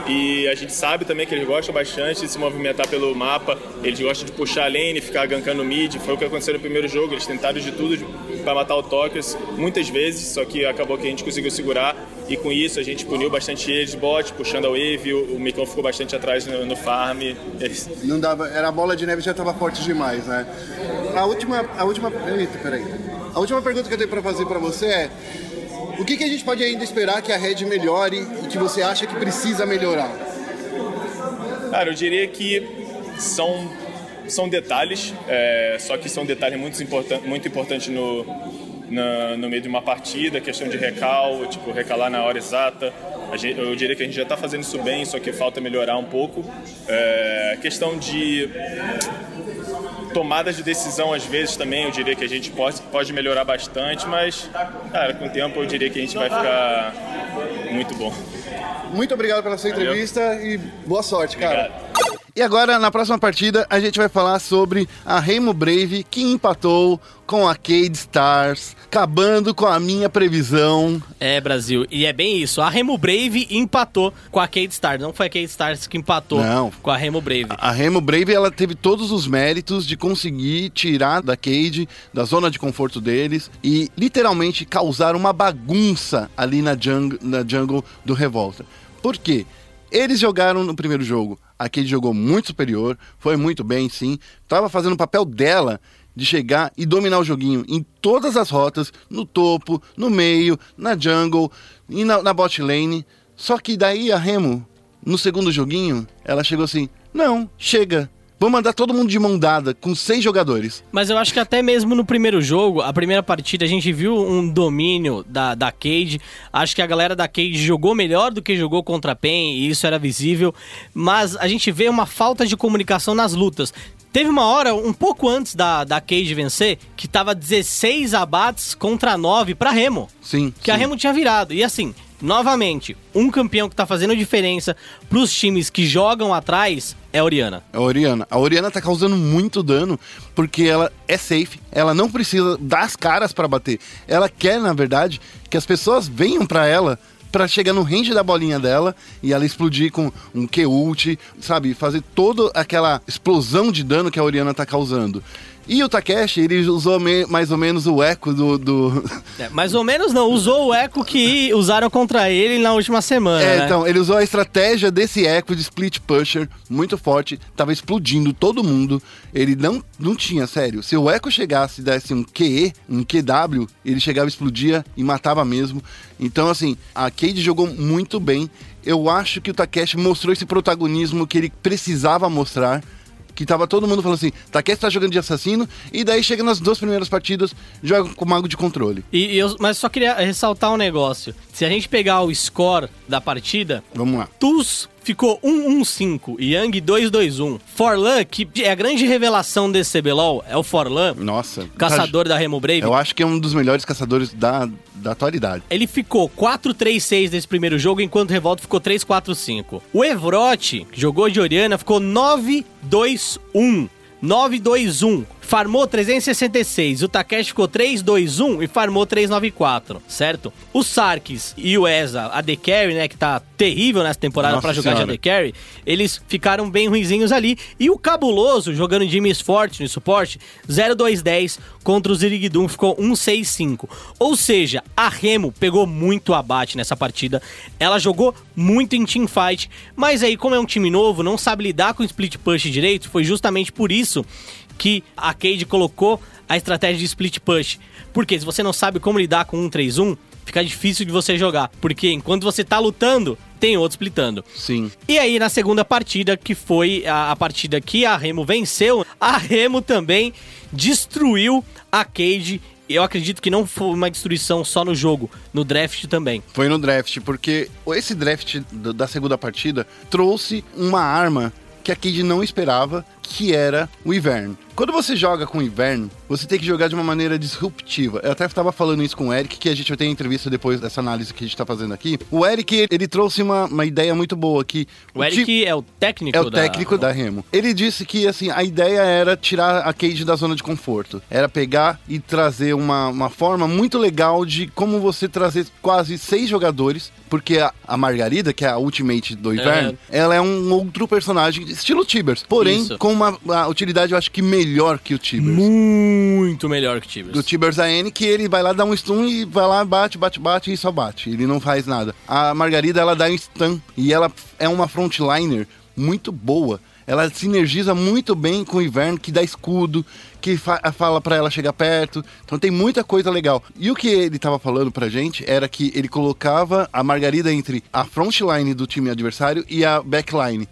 E a gente sabe também que eles gostam bastante de se movimentar pelo mapa. Eles gostam de puxar a lane, ficar gankando mid. Foi o que aconteceu no primeiro jogo. Eles tentaram de tudo para matar o Tokios muitas vezes, só que acabou que a gente conseguiu segurar. E com isso a gente puniu bastante eles, bot, puxando a wave. O, o Micão ficou bastante atrás no, no farm. Eles- Não dava, era a bola de neve já estava forte demais, né? A última, a última, eita, peraí. A última pergunta que eu tenho para fazer para você é: o que, que a gente pode ainda esperar que a Red melhore e que você acha que precisa melhorar? Cara, eu diria que são, são detalhes, é, só que são detalhes muito, importan muito importantes no, na- no meio de uma partida, questão de recal, tipo, recalar na hora exata. Gente- eu diria que a gente já está fazendo isso bem, só que falta melhorar um pouco. É, questão de tomadas de decisão, às vezes, também, eu diria que a gente pode, pode melhorar bastante, mas, cara, com o tempo eu diria que a gente vai ficar muito bom. Muito obrigado pela sua Valeu. entrevista e boa sorte, cara. Obrigado. E agora, na próxima partida, a gente vai falar sobre a Remo Brave que empatou com a Cade Stars, acabando com a minha previsão. É, Brasil. E é bem isso. A Remo Brave empatou com a Cade Stars. Não foi a Cade Stars que empatou Não. com a Remo Brave. A Remo Brave ela teve todos os méritos de conseguir tirar da Cade, da zona de conforto deles e literalmente causar uma bagunça ali na jungle, na jungle do Revolta. Por quê? Eles jogaram no primeiro jogo. A Cade jogou muito superior, foi muito bem, sim. Tava fazendo o papel dela de chegar e dominar o joguinho em todas as rotas, no topo, no meio, na jungle e na, na bot lane. Só que daí a Remo, no segundo joguinho, ela chegou assim: não, chega. Vamos mandar todo mundo de mão dada, com seis jogadores. Mas eu acho que até mesmo no primeiro jogo, a primeira partida, a gente viu um domínio da, da Cade. Acho que a galera da Cade jogou melhor do que jogou contra a PEN, e isso era visível. Mas a gente vê uma falta de comunicação nas lutas. Teve uma hora, um pouco antes da, da Cade vencer, que tava 16 abates contra 9 pra Remo. Sim. Que a sim. Remo tinha virado. E assim, novamente, um campeão que tá fazendo diferença pros times que jogam atrás é a Oriana. A Oriana. A Oriana tá causando muito dano porque ela é safe, ela não precisa dar as caras pra bater. Ela quer, na verdade, que as pessoas venham pra ela pra chegar no range da bolinha dela e ela explodir com um Q-ult, sabe? Fazer toda aquela explosão de dano que a Oriana tá causando. E o Takeshi, ele usou me- mais ou menos o eco do. do... É, mais ou menos não, usou o eco que usaram contra ele na última semana. É, né? então, ele usou a estratégia desse eco de split pusher muito forte, tava explodindo todo mundo. Ele não, não tinha, sério. Se o eco chegasse e desse um QE, um QW, ele chegava, explodia e matava mesmo. Então, assim, a Cade jogou muito bem. Eu acho que o Takeshi mostrou esse protagonismo que ele precisava mostrar. Que tava todo mundo falando assim, Takeshi tá jogando de assassino, e daí chega nas duas primeiras partidas, joga com mago de controle. E, e eu, mas só queria ressaltar um negócio. Se a gente pegar o score da partida, Vamos lá. Tuz ficou 1-1-5, Yang 2-2-1. Forlan, que é a grande revelação desse CBLOL, é o Forlan, Nossa. caçador da Remo Brave. Eu acho que é um dos melhores caçadores da, da atualidade. Ele ficou 4-3-6 nesse primeiro jogo, enquanto o Revolta ficou 3-4-5. O Evrote, que jogou de Oriana, ficou 9-2-1. 9-2-1. Farmou 366. O Takeshi ficou 3-2-1 e farmou 394, certo? O Sarkis e o Eza, a The Carry, né, que tá terrível nessa temporada pra jogar Senhora. de AD Carry, eles ficaram bem ruizinhos ali. E o Cabuloso, jogando de Miss Fortune, suporte, 0-2-10 contra o Zirigdum, ficou 1-6-5. Ou seja, a Remo pegou muito abate nessa partida. Ela jogou muito em teamfight, mas aí, como é um time novo, não sabe lidar com o split push direito, foi justamente por isso que a Cade colocou a estratégia de split push. Porque se você não sabe como lidar com um 3-1, fica difícil de você jogar. Porque enquanto você tá lutando, tem outro splitando. Sim. E aí, na segunda partida, que foi a, a partida que a Remo venceu, a Remo também destruiu a Cade. Eu acredito que não foi uma destruição só no jogo, no draft também. Foi no draft, porque esse draft da segunda partida trouxe uma arma que a Cade não esperava, que era o Ivern. Quando você joga com o Ivern, você tem que jogar de uma maneira disruptiva. Eu até estava falando isso com o Eric, que a gente vai ter entrevista depois dessa análise que a gente está fazendo aqui. O Eric, ele trouxe uma, uma ideia muito boa, que... O Eric ti- é o técnico é o da- técnico da Remo. Ele disse que assim a ideia era tirar a Cade da zona de conforto. Era pegar e trazer uma, uma forma muito legal de como você trazer quase seis jogadores. Porque a, a Margarida, que é a ultimate do Ivern, ela é um outro personagem estilo Tibers. Porém, Isso. com uma, uma utilidade, eu acho que melhor que o Tibers. Muito melhor que o Tibers. Do Tibers AN, que ele vai lá dar um stun e vai lá, bate, bate, bate e só bate. Ele não faz nada. A Margarida, ela dá um stun e ela é uma frontliner muito boa. Ela sinergiza muito bem com o Ivern, que dá escudo, que fa- fala pra ela chegar perto. Então tem muita coisa legal. E o que ele tava falando pra gente era que ele colocava a Margarida entre a frontline do time adversário e a backline.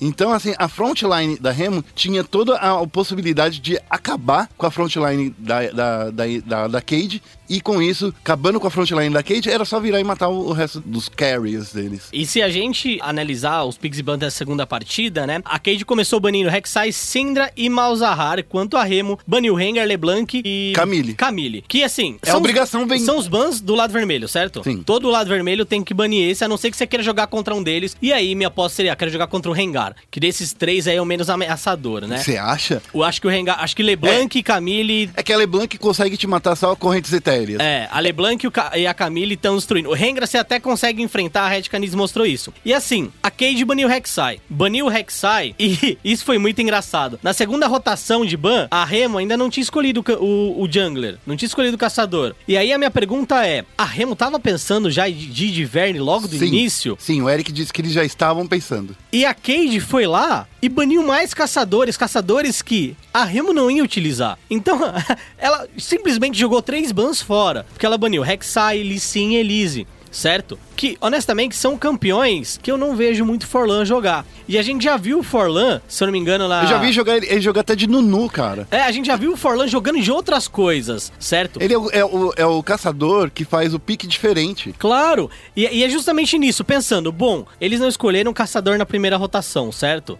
Então, assim, a frontline da Remo tinha toda a possibilidade de acabar com a frontline da, da, da, da, da Cade. E com isso, acabando com a frontline da Cade, era só virar e matar o, resto dos carriers deles. E se a gente analisar os picks e bans da segunda partida, né? A Cade começou banindo Rek'Sai, Syndra e Malzahar, enquanto a Remo baniu Rengar, LeBlanc e... Camille. Camille. Que, assim... É obrigação bem- São os bans do lado vermelho, certo? Sim. Todo lado vermelho tem que banir esse, a não ser que você queira jogar contra um deles. E aí, minha aposta seria, quero jogar contra o Rengar. Que desses três aí é o menos ameaçador, né? Você acha? Eu acho que o Rengar... Acho que LeBlanc, Camille... É que a LeBlanc consegue te matar só correntes etéreas. É, a LeBlanc e a Camille estão destruindo. O Rengar você até consegue enfrentar, a Red Canis mostrou isso. E assim, a Cade baniu o Rek'Sai. Baniu o Rek'Sai e isso foi muito engraçado. Na segunda rotação de ban, a Remo ainda não tinha escolhido o o, o Jungler, não tinha escolhido o Caçador. E aí a minha pergunta é, a Remo tava pensando já de de Verne logo do Sim, início? Sim, o Eric disse que eles já estavam pensando. E a Cade foi lá e baniu mais caçadores, caçadores que a Remo não ia utilizar. Então, ela simplesmente jogou três bans fora, porque ela baniu Rek'Sai, Lee Sin e Elise. Certo? Que, honestamente, são campeões que eu não vejo muito Forlan jogar. E a gente já viu o Forlan, se eu não me engano, lá. Eu já vi jogar ele, ele jogar até de Nunu, cara. É, a gente já viu o Forlan jogando de outras coisas, certo? Ele é o, é o- é o caçador que faz o pique diferente. Claro, e, e é justamente nisso, pensando, bom, eles não escolheram o caçador na primeira rotação, certo?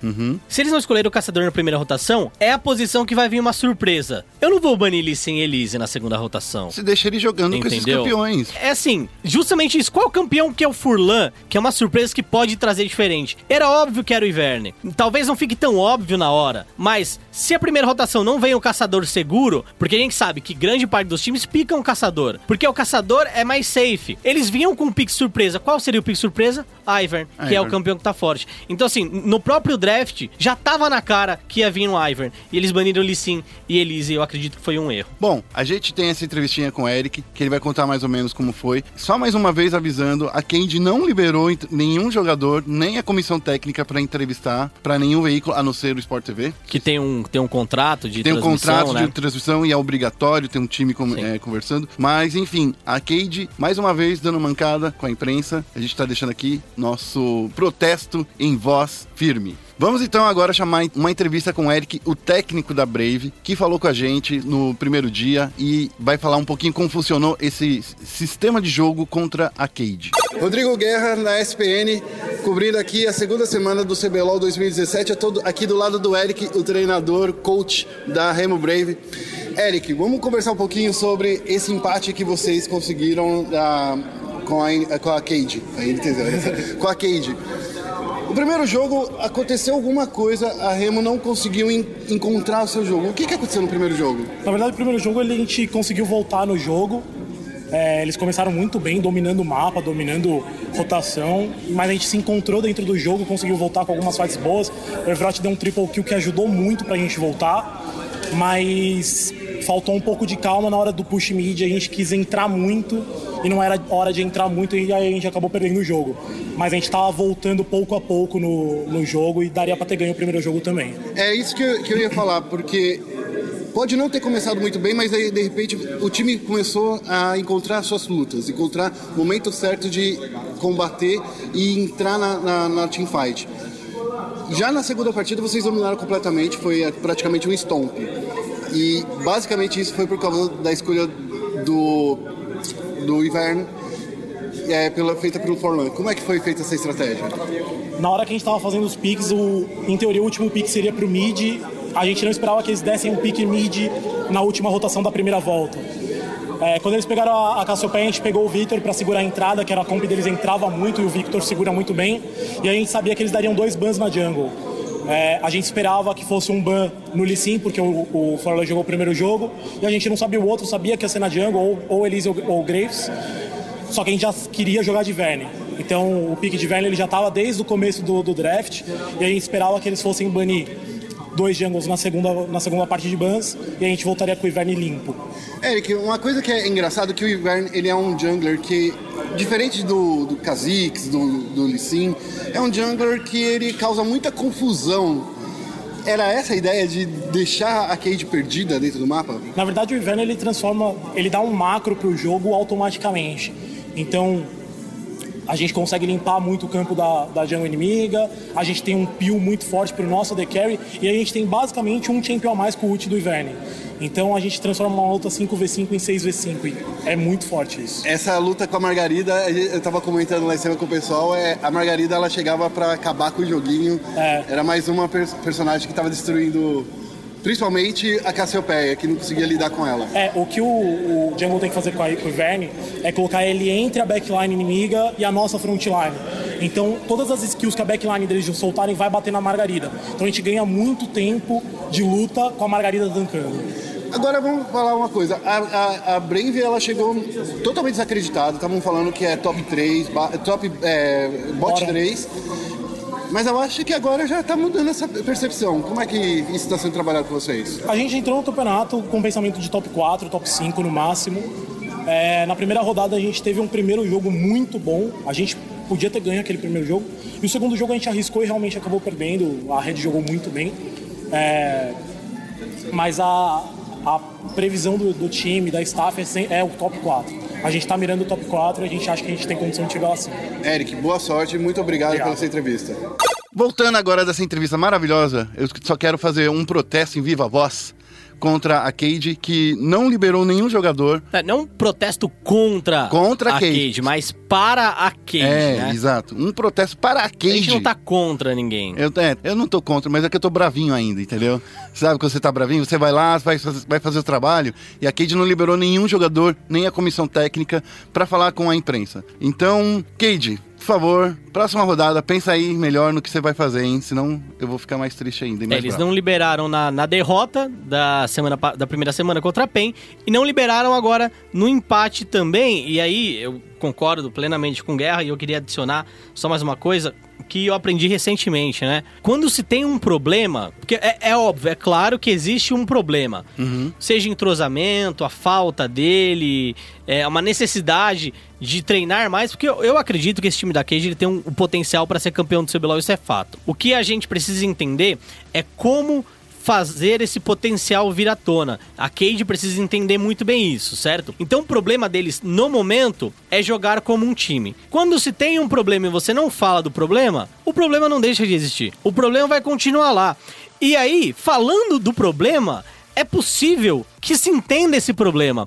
Se eles não escolheram o caçador na primeira rotação, é a posição que vai vir uma surpresa. Eu não vou banir Lee Sin e Elise na segunda rotação. Você deixa ele jogando com esses Entendeu? campeões. É assim, justamente isso. Qual o que é o Furlan, que é uma surpresa que pode trazer diferente? Era óbvio que era o Iverne. Talvez não fique tão óbvio na hora, mas se a primeira rotação não vem o caçador seguro, porque a gente sabe que grande parte dos times picam o caçador, porque o caçador é mais safe. Eles vinham com um pick surpresa. Qual seria o pick surpresa? Ivern, que é o Ivern. campeão que tá forte. Então, assim, no próprio draft, já tava na cara que ia vir um Ivern. E eles baniram Lee Sin e Elise, eu acredito que foi um erro. Bom, a gente tem essa entrevistinha com o Eric, que ele vai contar mais ou menos como foi. Só mais uma vez avisando, a Candy não liberou nenhum jogador, nem a comissão técnica pra entrevistar pra nenhum veículo, a não ser o Sport TV. Que tem um, tem um contrato de Tem um transmissão, contrato né? de transmissão e é obrigatório ter um time com- é, conversando. Mas, enfim, a Cade, mais uma vez, dando mancada com a imprensa. A gente tá deixando aqui nosso protesto em voz firme. Vamos então agora chamar uma entrevista com o Eric, o técnico da Brave, que falou com a gente no primeiro dia e vai falar um pouquinho como funcionou esse sistema de jogo contra a Cade. Rodrigo Guerra, na SPN, cobrindo aqui a segunda semana do CBLOL 2017, aqui do lado do Eric, o treinador, coach da Remo Brave. Eric, vamos conversar um pouquinho sobre esse empate que vocês conseguiram ah, com, a, com a Cade. A NTZ, com a Cade. O primeiro jogo aconteceu alguma coisa, a Remo não conseguiu en- encontrar o seu jogo. O que, que aconteceu no primeiro jogo? Na verdade, o primeiro jogo ele- a gente conseguiu voltar no jogo. É, eles começaram muito bem, dominando o mapa, dominando rotação, mas a gente se encontrou dentro do jogo, conseguiu voltar com algumas fights boas. O Everett deu um triple kill que ajudou muito pra gente voltar, mas faltou um pouco de calma na hora do push mid, a gente quis entrar muito e não era hora de entrar muito e aí a gente acabou perdendo o jogo. Mas a gente tava voltando pouco a pouco no, no jogo e daria pra ter ganho o primeiro jogo também. É isso que eu, que eu ia falar, porque pode não ter começado muito bem, mas aí de repente o time começou a encontrar suas lutas, encontrar o momento certo de combater e entrar na, na, na teamfight. Já na segunda partida vocês dominaram completamente, foi praticamente um stomp. E basicamente isso foi por causa da escolha do, do Ivern, é, pela, feita pelo Forlan. Como é que foi feita essa estratégia? Na hora que a gente tava fazendo os picks, o, em teoria o último pick seria pro mid. A gente não esperava que eles dessem um pick mid na última rotação da primeira volta. É, quando eles pegaram a, a Cassiopeia, a gente pegou o Victor para segurar a entrada, que era a comp deles entrava muito e o Victor segura muito bem. E a gente sabia que eles dariam dois bans na jungle. É, a gente esperava que fosse um ban no Lee Sin, porque o, o jogou o primeiro jogo, e a gente não sabia o outro, sabia que ia ser na jungle, ou, ou Elise ou, ou Graves. Só que a gente já queria jogar de Verne. Então o pique de Verne ele já estava desde o começo do, do draft e a gente esperava que eles fossem banir dois jungles na segunda, na segunda parte de bans e a gente voltaria com o Iverne limpo. Eric, uma coisa que é engraçado é que o Ivern, ele é um jungler que, diferente do, do Kha'Zix, do, do Lee Sin, é um jungler que ele causa muita confusão. era essa a ideia de deixar a Cade perdida dentro do mapa? Na verdade, o Inverno ele transforma, ele dá um macro pro jogo automaticamente. Então, a gente consegue limpar muito o campo da, da jungle inimiga, a gente tem um peel muito forte pro nosso AD Carry, e a gente tem basicamente um champion a mais com o ult do Ivern. Então a gente transforma uma luta 5v5 em 6v5. e É muito forte isso. Essa luta com a Margarida, eu tava comentando lá em cima com o pessoal, é, a Margarida ela chegava pra acabar com o joguinho. É. Era mais uma pers- personagem que tava destruindo principalmente a Cassiopeia, que não conseguia lidar com ela. É, o que o, o Jungle tem que fazer com, a, com o Ivern é colocar ele entre a backline inimiga e a nossa frontline. Então, todas as skills que a backline deles soltarem vai bater na Margarida. Então, a gente ganha muito tempo de luta com a Margarida tancando. Agora vamos falar uma coisa. A, a, a Brave ela chegou totalmente desacreditada. Estavam falando que é top 3, ba- top é, bot Bora. 3. Mas eu acho que agora já tá mudando essa percepção. Como é que isso está sendo trabalhado com vocês? A gente entrou no campeonato com pensamento de top 4, top 5 no máximo. É, na primeira rodada a gente teve um primeiro jogo muito bom. A gente podia ter ganho aquele primeiro jogo. E o segundo jogo a gente arriscou e realmente acabou perdendo. A Red jogou muito bem. É, mas a, a previsão do, do time, da staff, é, é o top 4. A gente tá mirando o top 4 e a gente acha que a gente tem condição de chegar lá sim. Eric, boa sorte e muito obrigado, Obrigado. pela sua entrevista. Voltando agora dessa entrevista maravilhosa, eu só quero fazer um protesto em viva voz contra a Cade, que não liberou nenhum jogador. É, Não um protesto contra, Contra a a Cade. Cade, mas para a Cade, é, né? exato. Um protesto para a A Cade. gente não tá contra ninguém. Eu, é, eu não tô contra, mas é que eu tô bravinho ainda, entendeu? Sabe quando você tá bravinho? Você vai lá, vai, fazer- vai fazer o trabalho e a Cade não liberou nenhum jogador, nem a comissão técnica, pra falar com a imprensa. Então, Cade, por favor, próxima rodada, pensa aí melhor no que você vai fazer, hein? Senão eu vou ficar mais triste ainda. e É, mais eles bravo. não liberaram na, na derrota da, semana, da primeira semana contra a PEN e não liberaram agora no empate também. E aí eu concordo plenamente com Guerra e eu queria adicionar só mais uma coisa que eu aprendi recentemente, né? Quando se tem um problema, porque é, é óbvio, é claro que existe um problema, seja entrosamento, a falta dele, é uma necessidade de treinar mais, porque eu, eu acredito que esse time da Cage ele tem um, um potencial para ser campeão do CBLOL, isso é fato. O que a gente precisa entender é como fazer esse potencial vir à tona. A Cade precisa entender muito bem isso, certo? Então o problema deles no momento é jogar como um time. Quando se tem um problema e você não fala do problema, o problema não deixa de existir. O problema vai continuar lá. E aí, falando do problema, é possível que se entenda esse problema.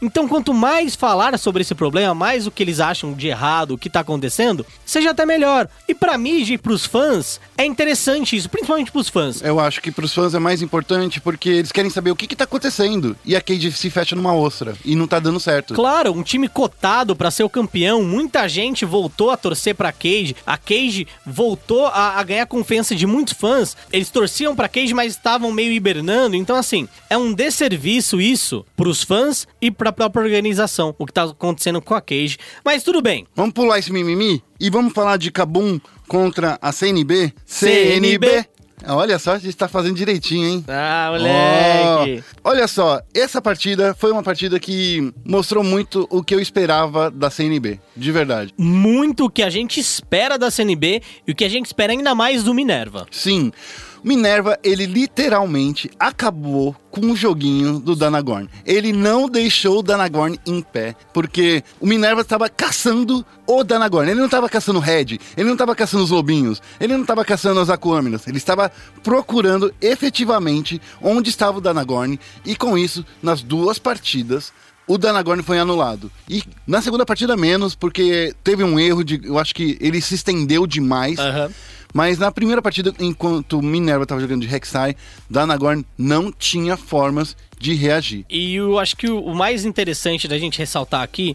Então, quanto mais falar sobre esse problema, mais o que eles acham de errado, o que tá acontecendo, seja até melhor. E pra mídia e pros fãs, é interessante isso, principalmente pros fãs. Eu acho que pros fãs é mais importante porque eles querem saber o que, que tá acontecendo. E a Cade se fecha numa ostra e não tá dando certo. Claro, um time cotado pra ser o campeão, muita gente voltou a torcer pra Cage. A Cage voltou a, a ganhar confiança de muitos fãs. Eles torciam pra Cage, mas estavam meio hibernando. Então, assim, é um desserviço isso pros fãs e pra própria organização, o que tá acontecendo com a Cage. Mas tudo bem. Vamos pular esse mimimi e vamos falar de Kabum contra a CNB? CNB. Olha só, a gente tá fazendo direitinho, hein? Ah, moleque. Ó, olha só, essa partida foi uma partida que mostrou muito o que eu esperava da CNB, de verdade. Muito o que a gente espera da CNB e o que a gente espera ainda mais do Minerva. Sim, Minerva, ele literalmente acabou com o joguinho do Danagorn. Ele não deixou o Danagorn em pé, porque o Minerva estava caçando o Danagorn. Ele não estava caçando o Red, ele não estava caçando os lobinhos, ele não estava caçando as Aquâminas. Ele estava procurando efetivamente onde estava o Danagorn e com isso, nas duas partidas, o Danagorn foi anulado. E na segunda partida menos, porque teve um erro de. Eu acho que ele se estendeu demais. Aham. Mas na primeira partida, enquanto Minerva estava jogando de Rek'Sai, Danagorn não tinha formas de reagir. E eu acho que o mais interessante da gente ressaltar aqui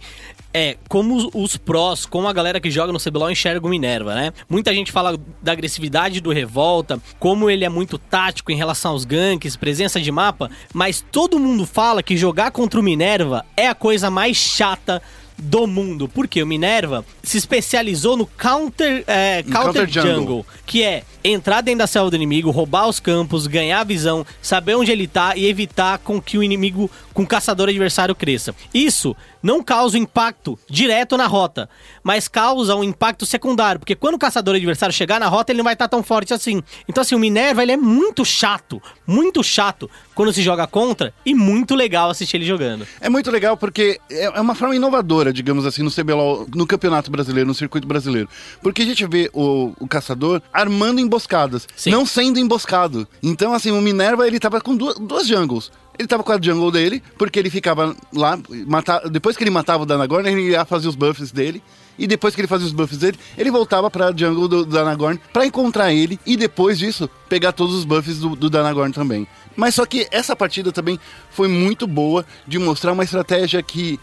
é como os, os prós, como a galera que joga no CBLOL enxerga o Minerva, né? Muita gente fala da agressividade do Revolta, como ele é muito tático em relação aos ganks, presença de mapa, mas todo mundo fala que jogar contra o Minerva é a coisa mais chata do mundo, porque o Minerva se especializou no counter, é, counter, counter jungle. jungle, que é entrar dentro da selva do inimigo, roubar os campos, ganhar a visão, saber onde ele tá e evitar com que o inimigo com o caçador adversário cresça. Isso não causa impacto direto na rota, mas causa um impacto secundário, porque quando o caçador adversário chegar na rota, ele não vai estar tão forte assim. Então, assim, o Minerva ele é muito chato, muito chato quando se joga contra e muito legal assistir ele jogando. É muito legal porque é é uma forma inovadora, digamos assim, no CBLOL, no Campeonato Brasileiro, no circuito brasileiro. Porque a gente vê o, o caçador armando emboscadas, Sim. não sendo emboscado. Então, assim, o Minerva, ele tava com duas, duas jungles. Ele tava com a jungle dele, porque ele ficava lá, mata, depois que ele matava o Danagorn, ele ia fazer os buffs dele. E depois que ele fazia os buffs dele, ele voltava pra jungle do, do Danagorn pra encontrar ele. E depois disso, pegar todos os buffs do, do Danagorn também. Mas só que essa partida também foi muito boa de mostrar uma estratégia que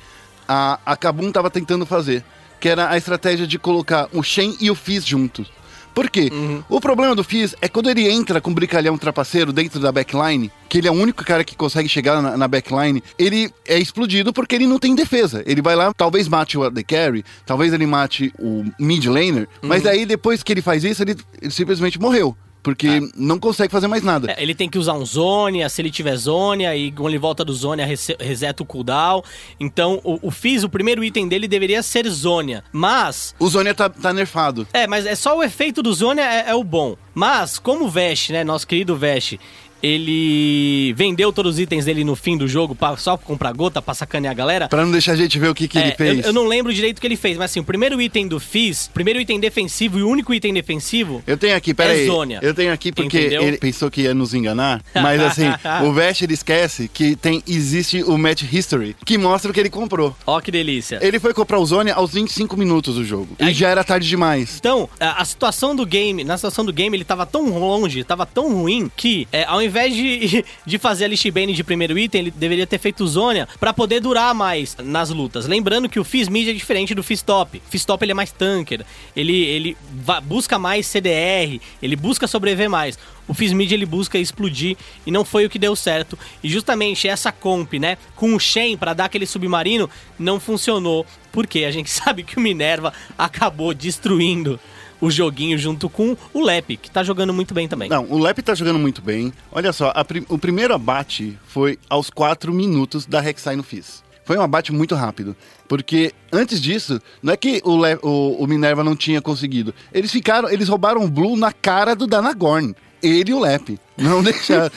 a, a Kabum tava tentando fazer. Que era a estratégia de colocar o Shen e o Fizz juntos. Por quê? O problema do Fizz é quando ele entra com o brincalhão trapaceiro dentro da backline, que ele é o único cara que consegue chegar na, na backline, ele é explodido porque ele não tem defesa. Ele vai lá, talvez mate o AD Carry, talvez ele mate o mid laner, mas aí depois que ele faz isso, ele, ele simplesmente morreu. Porque não consegue fazer mais nada. É, ele tem que usar um Zônia, se ele tiver Zônia, e quando ele volta do Zônia, rese- reseta o cooldown. Então, o, o Fizz, o primeiro item dele deveria ser Zônia. Mas O Zônia tá, tá nerfado. É, mas é só o efeito do Zônia é, é o bom. Mas, como o Vest, né, nosso querido Vest, ele vendeu todos os itens dele no fim do jogo pra, só pra comprar gota, pra sacanear a galera. Pra não deixar a gente ver o que, que ele É, fez. Eu, eu não lembro direito o que ele fez, mas assim, o primeiro item do Fizz, primeiro item defensivo e o único item defensivo. Eu tenho aqui, pera É. Zônia. Eu tenho aqui porque Entendeu? ele pensou que ia nos enganar, mas assim, o Vest ele esquece que tem existe o match history que mostra o que ele comprou. Ó, que delícia. Ele foi comprar o Zone aos 25 minutos do jogo. E Aí- já era tarde demais. Então, a, a situação do game, na situação do game, ele tava tão longe, tava tão ruim, que é, ao invés de, de fazer a Lich Bane de primeiro item, ele deveria ter feito Zônia pra poder durar mais nas lutas. Lembrando que o Fizz Mid é diferente do Fizz Top. Fizz Top ele é mais tanker, ele, ele busca mais CDR, ele busca sobreviver mais. O Fizz Mid ele busca explodir e não foi o que deu certo. E justamente essa comp, né, com o Shen pra dar aquele submarino, não funcionou. Porque a gente sabe que o Minerva acabou destruindo o joguinho junto com o Lep, que tá jogando muito bem também. Não, o Lep tá jogando muito bem. Olha só, a pri- o primeiro abate foi aos 4 minutos da no Fizz. Foi um abate muito rápido. Porque antes disso, não é que o, Le- o- o Minerva não tinha conseguido. Eles ficaram, eles roubaram o Blue na cara do Danagorn. Ele e o Lep. Não deixaram.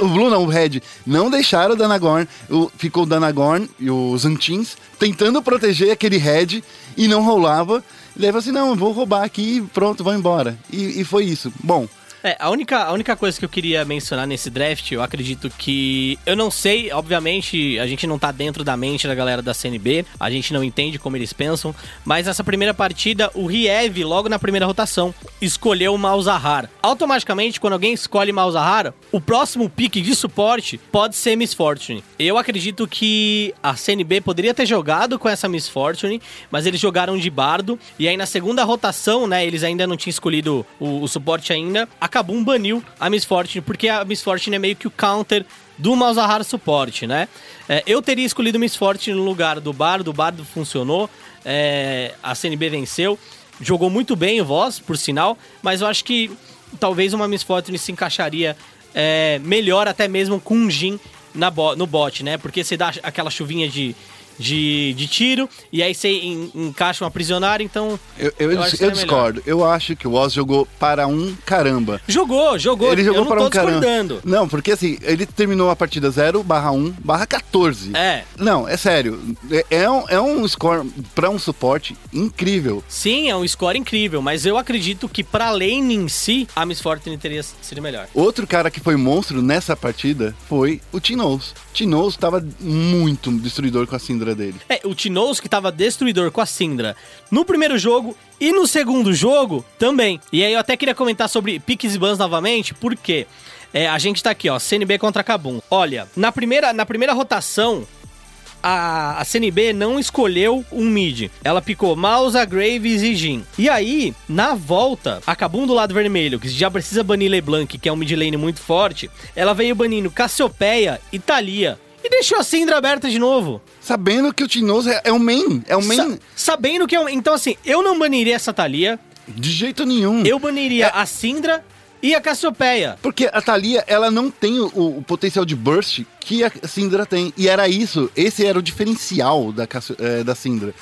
o Blue não, o Red. Não deixaram o Danagorn. O, ficou o Danagorn e os Antins tentando proteger aquele Red e não rolava. Daí falou assim: não, vou roubar aqui pronto, vou embora. E, e foi isso. Bom, É, a única, a única coisa que eu queria mencionar nesse draft, eu acredito que. Eu não sei, obviamente, a gente não tá dentro da mente da galera da CNB, a gente não entende como eles pensam, mas nessa primeira partida, o Riev, logo na primeira rotação, escolheu o Malzahar. Automaticamente, quando alguém escolhe Malzahar, o próximo pick de suporte pode ser Miss Fortune. Eu acredito que a CNB poderia ter jogado com essa Miss Fortune, mas eles jogaram de bardo, e aí na segunda rotação, né, eles ainda não tinham escolhido o, o suporte ainda, a Kabum baniu a Miss Fortune, porque a Miss Fortune é meio que o counter do Malzahar suporte, né? É, eu teria escolhido Miss Fortune no lugar do Bardo, o Bardo funcionou, é, a CNB venceu, jogou muito bem o Voz, por sinal, mas eu acho que talvez uma Miss Fortune se encaixaria é, melhor até mesmo com um Jin bo- no bot, né? Porque você dá aquela chuvinha de, de, de tiro e aí você en- encaixa uma prisionária, então... eu, eu, eu, que seria melhor. discordo. Eu acho que o Oz jogou para um caramba. Jogou, jogou, Ele jogou eu para um caramba. Não, porque assim, ele terminou a partida 0 barra 1 barra 14. É. Não, é sério. É, é um, é um score para um suporte incrível. Sim, é um score incrível, mas eu acredito que pra lane em si, a Miss Fortune teria sido melhor. Outro cara que foi monstro nessa partida foi o Tinoz. Tinoz estava muito destruidor com a Syndra dele. É, o Tinoz que tava destruidor com a Syndra no primeiro jogo e no segundo jogo também. E aí eu até queria comentar sobre piques e bans novamente, porque é, a gente tá aqui, ó, CNB contra Kabum. Olha, na primeira, na primeira rotação, a, a CNB não escolheu um mid. Ela picou Mausa, Graves e Jin. E aí, na volta, a Kabum do lado vermelho, que já precisa banir LeBlanc, que é um mid lane muito forte, ela veio banindo Cassiopeia e Thalia. E deixou a Syndra aberta de novo. Sabendo que o Tinoz é, é o main. É o main Sa- sabendo que eu. Então, assim, eu não baniria essa Thalia. de jeito nenhum. Eu baniria a Syndra E a Cassiopeia? Porque a Thalia, ela não tem o, o potencial de burst que a Syndra tem. E era isso, esse era o diferencial da, Cassio- eh, da Syndra.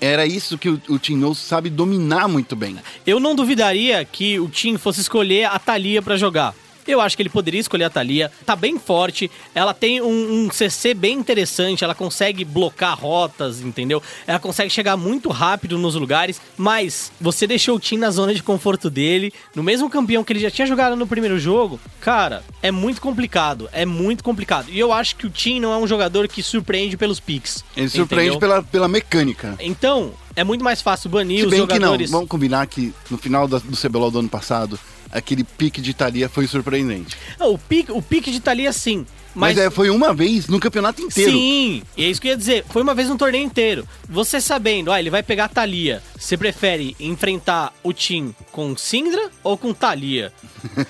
Era isso que o, o Nose sabe dominar muito bem. Eu não duvidaria que o Tim fosse escolher a Thalia pra jogar. Eu acho que ele poderia escolher a Thalia. Tá bem forte. Ela tem um, um CC bem interessante. Ela consegue blocar rotas, entendeu? Ela consegue chegar muito rápido nos lugares. Mas você deixou o Tim na zona de conforto dele. No mesmo campeão que ele já tinha jogado no primeiro jogo. Cara, é muito complicado. É muito complicado. E eu acho que o Tim não é um jogador que surpreende pelos picks. Ele surpreende pela, pela mecânica. Então, é muito mais fácil banir Se os bem que não, jogadores. vamos combinar que no final do CBLOL do ano passado, aquele pique de Thalia foi surpreendente. O pique, o pique de Thalia, sim. Mas, Mas, é, foi uma vez no campeonato inteiro. Sim, e é isso que eu ia dizer. Foi uma vez no torneio inteiro. Você sabendo, ah, ele vai pegar Thalia. Você prefere enfrentar o Tim com Syndra ou com Thalia?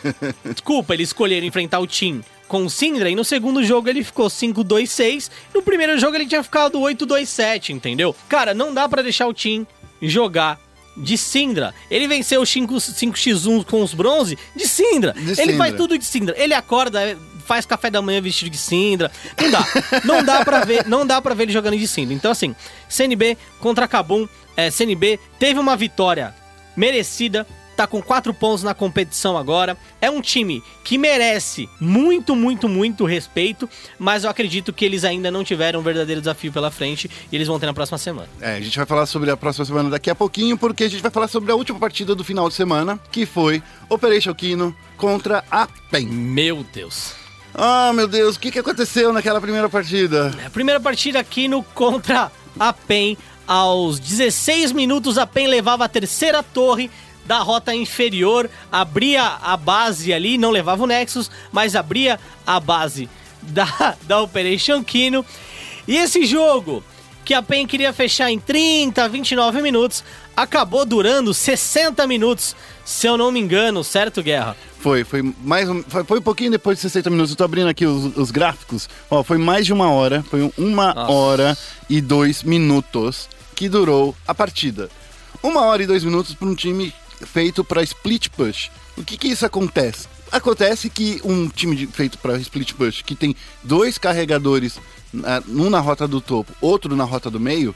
Desculpa, ele escolher enfrentar o Tim com Syndra e no segundo jogo ele ficou 5-2-6. No primeiro jogo ele tinha ficado 8-2-7, entendeu? Cara, não dá pra deixar o Tim jogar de Syndra. Ele venceu o 5 5x1 com os bronze de Syndra. De ele Syndra. faz tudo de Syndra. Ele acorda, faz café da manhã vestido de Syndra. Não dá. Não dá pra ver, não dá para ver ele jogando de Syndra. Então assim, CNB contra Kabum, é, CNB teve uma vitória merecida. Tá com quatro pontos na competição agora. É um time que merece muito, muito, muito respeito. Mas eu acredito que eles ainda não tiveram um verdadeiro desafio pela frente. E eles vão ter na próxima semana. É, a gente vai falar sobre a próxima semana daqui a pouquinho, porque a gente vai falar sobre a última partida do final de semana, que foi Operation Kino contra a PEN. Meu Deus. Ah, meu Deus, o que, que aconteceu naquela primeira partida? A primeira partida aqui no contra a PEN. Aos 16 minutos, a PEN levava a terceira torre da rota inferior, abria a base ali, não levava o Nexus, mas abria a base da, da Operation Kino. E esse jogo, que a PEN queria fechar em 30, 29 minutos, acabou durando 60 minutos, se eu não me engano, certo, Guerra? Foi, foi mais um, foi, foi um pouquinho depois de 60 minutos. Eu tô abrindo aqui os, os gráficos. Ó, foi mais de uma hora. Foi uma Nossa. hora e dois minutos que durou a partida. Uma hora e dois minutos para um time feito para split push. O que que isso acontece? Acontece que um time de- feito para split push, que tem dois carregadores, um na rota do topo, outro na rota do meio,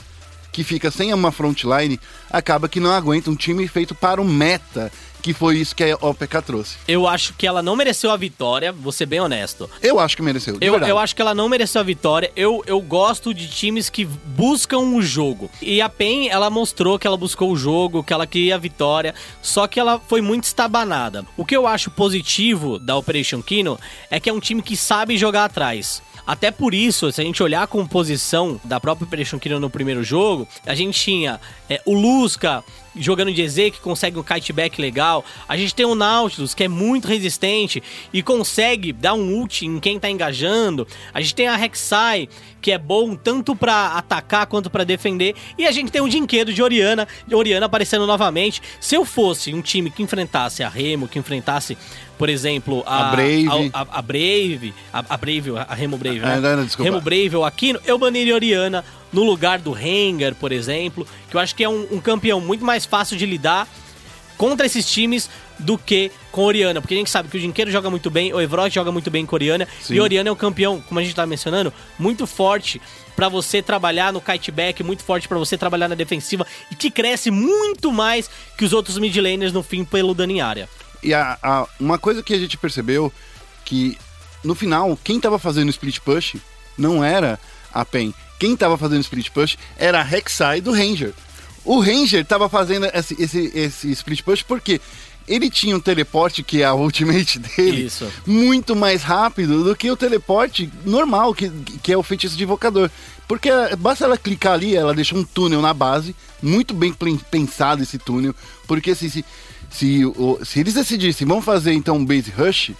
que fica sem uma frontline, acaba que não aguenta um time feito para o meta, que foi isso que a OPK trouxe. Eu acho que ela não mereceu a vitória, vou ser bem honesto. Eu acho que mereceu. de Eu, verdade. eu acho que ela não mereceu a vitória. Eu, eu gosto de times que buscam o jogo. E a PEN, ela mostrou que ela buscou o jogo, que ela queria a vitória, só que ela foi muito estabanada. O que eu acho positivo da Operation Kino é que é um time que sabe jogar atrás. Até por isso, se a gente olhar a composição da própria Operation Kino no primeiro jogo, a gente tinha é, o Lusca jogando de EZ, que consegue um kiteback legal. A gente tem o Nautilus, que é muito resistente e consegue dar um ult em quem tá engajando. A gente tem a Rek'Sai, que é bom tanto pra atacar quanto pra defender. E a gente tem o Dinquedo de Oriana, de Oriana aparecendo novamente. Se eu fosse um time que enfrentasse a Remo, que enfrentasse, por exemplo, a, A Brave. a, a- a Brave, a, a Brave, a Remo Brave, né? Ah, não, não. Remo Brave ou Aquino, eu baniria Oriana no lugar do Rengar, por exemplo, que eu acho que é um, um campeão muito mais fácil de lidar contra esses times do que com Oriana, porque a gente sabe que o Dinqueiro joga muito bem, o Evrod joga muito bem com Oriana, Sim. e Oriana é um campeão, como a gente tá mencionando, muito forte pra você trabalhar no kiteback, muito forte pra você trabalhar na defensiva e que cresce muito mais que os outros mid laners no fim pelo dano em área. E a, a- uma coisa que a gente percebeu que no final, quem tava fazendo split push não era a PEN. Quem tava fazendo split push era a Rek'Sai do Ranger. O Ranger tava fazendo esse, esse, esse split push porque ele tinha um teleporte, que é a ultimate dele, Isso. muito mais rápido do que o teleporte normal, que, que é o feitiço de invocador. Porque basta ela clicar ali, ela deixa um túnel na base, muito bem pensado esse túnel, porque se, se, se, se eles decidissem, vamos fazer então um base rush,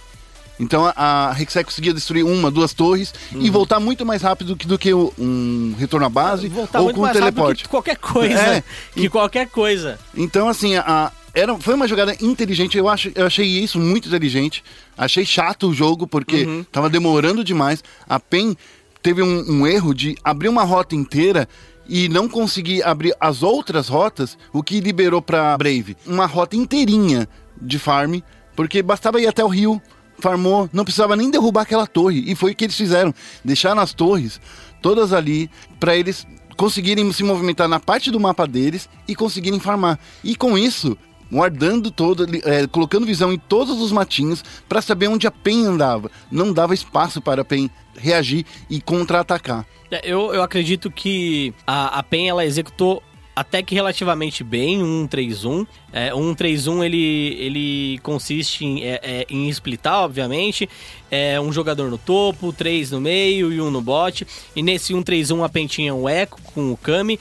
então a, a Rek'Sai conseguia destruir uma, duas torres e voltar muito mais rápido que, do que o- um retorno à base Uhum. Voltar ou com rápido teleporte. que qualquer coisa. É. Que qualquer coisa. Então, assim, a, era, foi uma jogada inteligente. Eu, acho, eu achei isso muito inteligente. Achei chato o jogo, porque Uhum. tava demorando demais. A PEN teve um, um erro de abrir uma rota inteira e não conseguir abrir as outras rotas, o que liberou pra Brave uma rota inteirinha de farm Porque bastava ir até o rio, farmou, não precisava nem derrubar aquela torre. E foi o que eles fizeram. Deixaram as torres todas ali para eles conseguirem se movimentar na parte do mapa deles e conseguirem farmar. E com isso, guardando todo, é, colocando visão em todos os matinhos para saber onde a PEN andava. Não dava espaço para a PEN reagir e contra-atacar. É, Eu, eu acredito que a, a PEN ela executou até que relativamente bem um 1-3-1. É, um 1-3-1 ele, ele consiste em, é, é, em splitar, obviamente. É, um jogador no topo, três no meio e um no bot. E nesse 1-3-1 a PEN tinha o Echo com o Kami.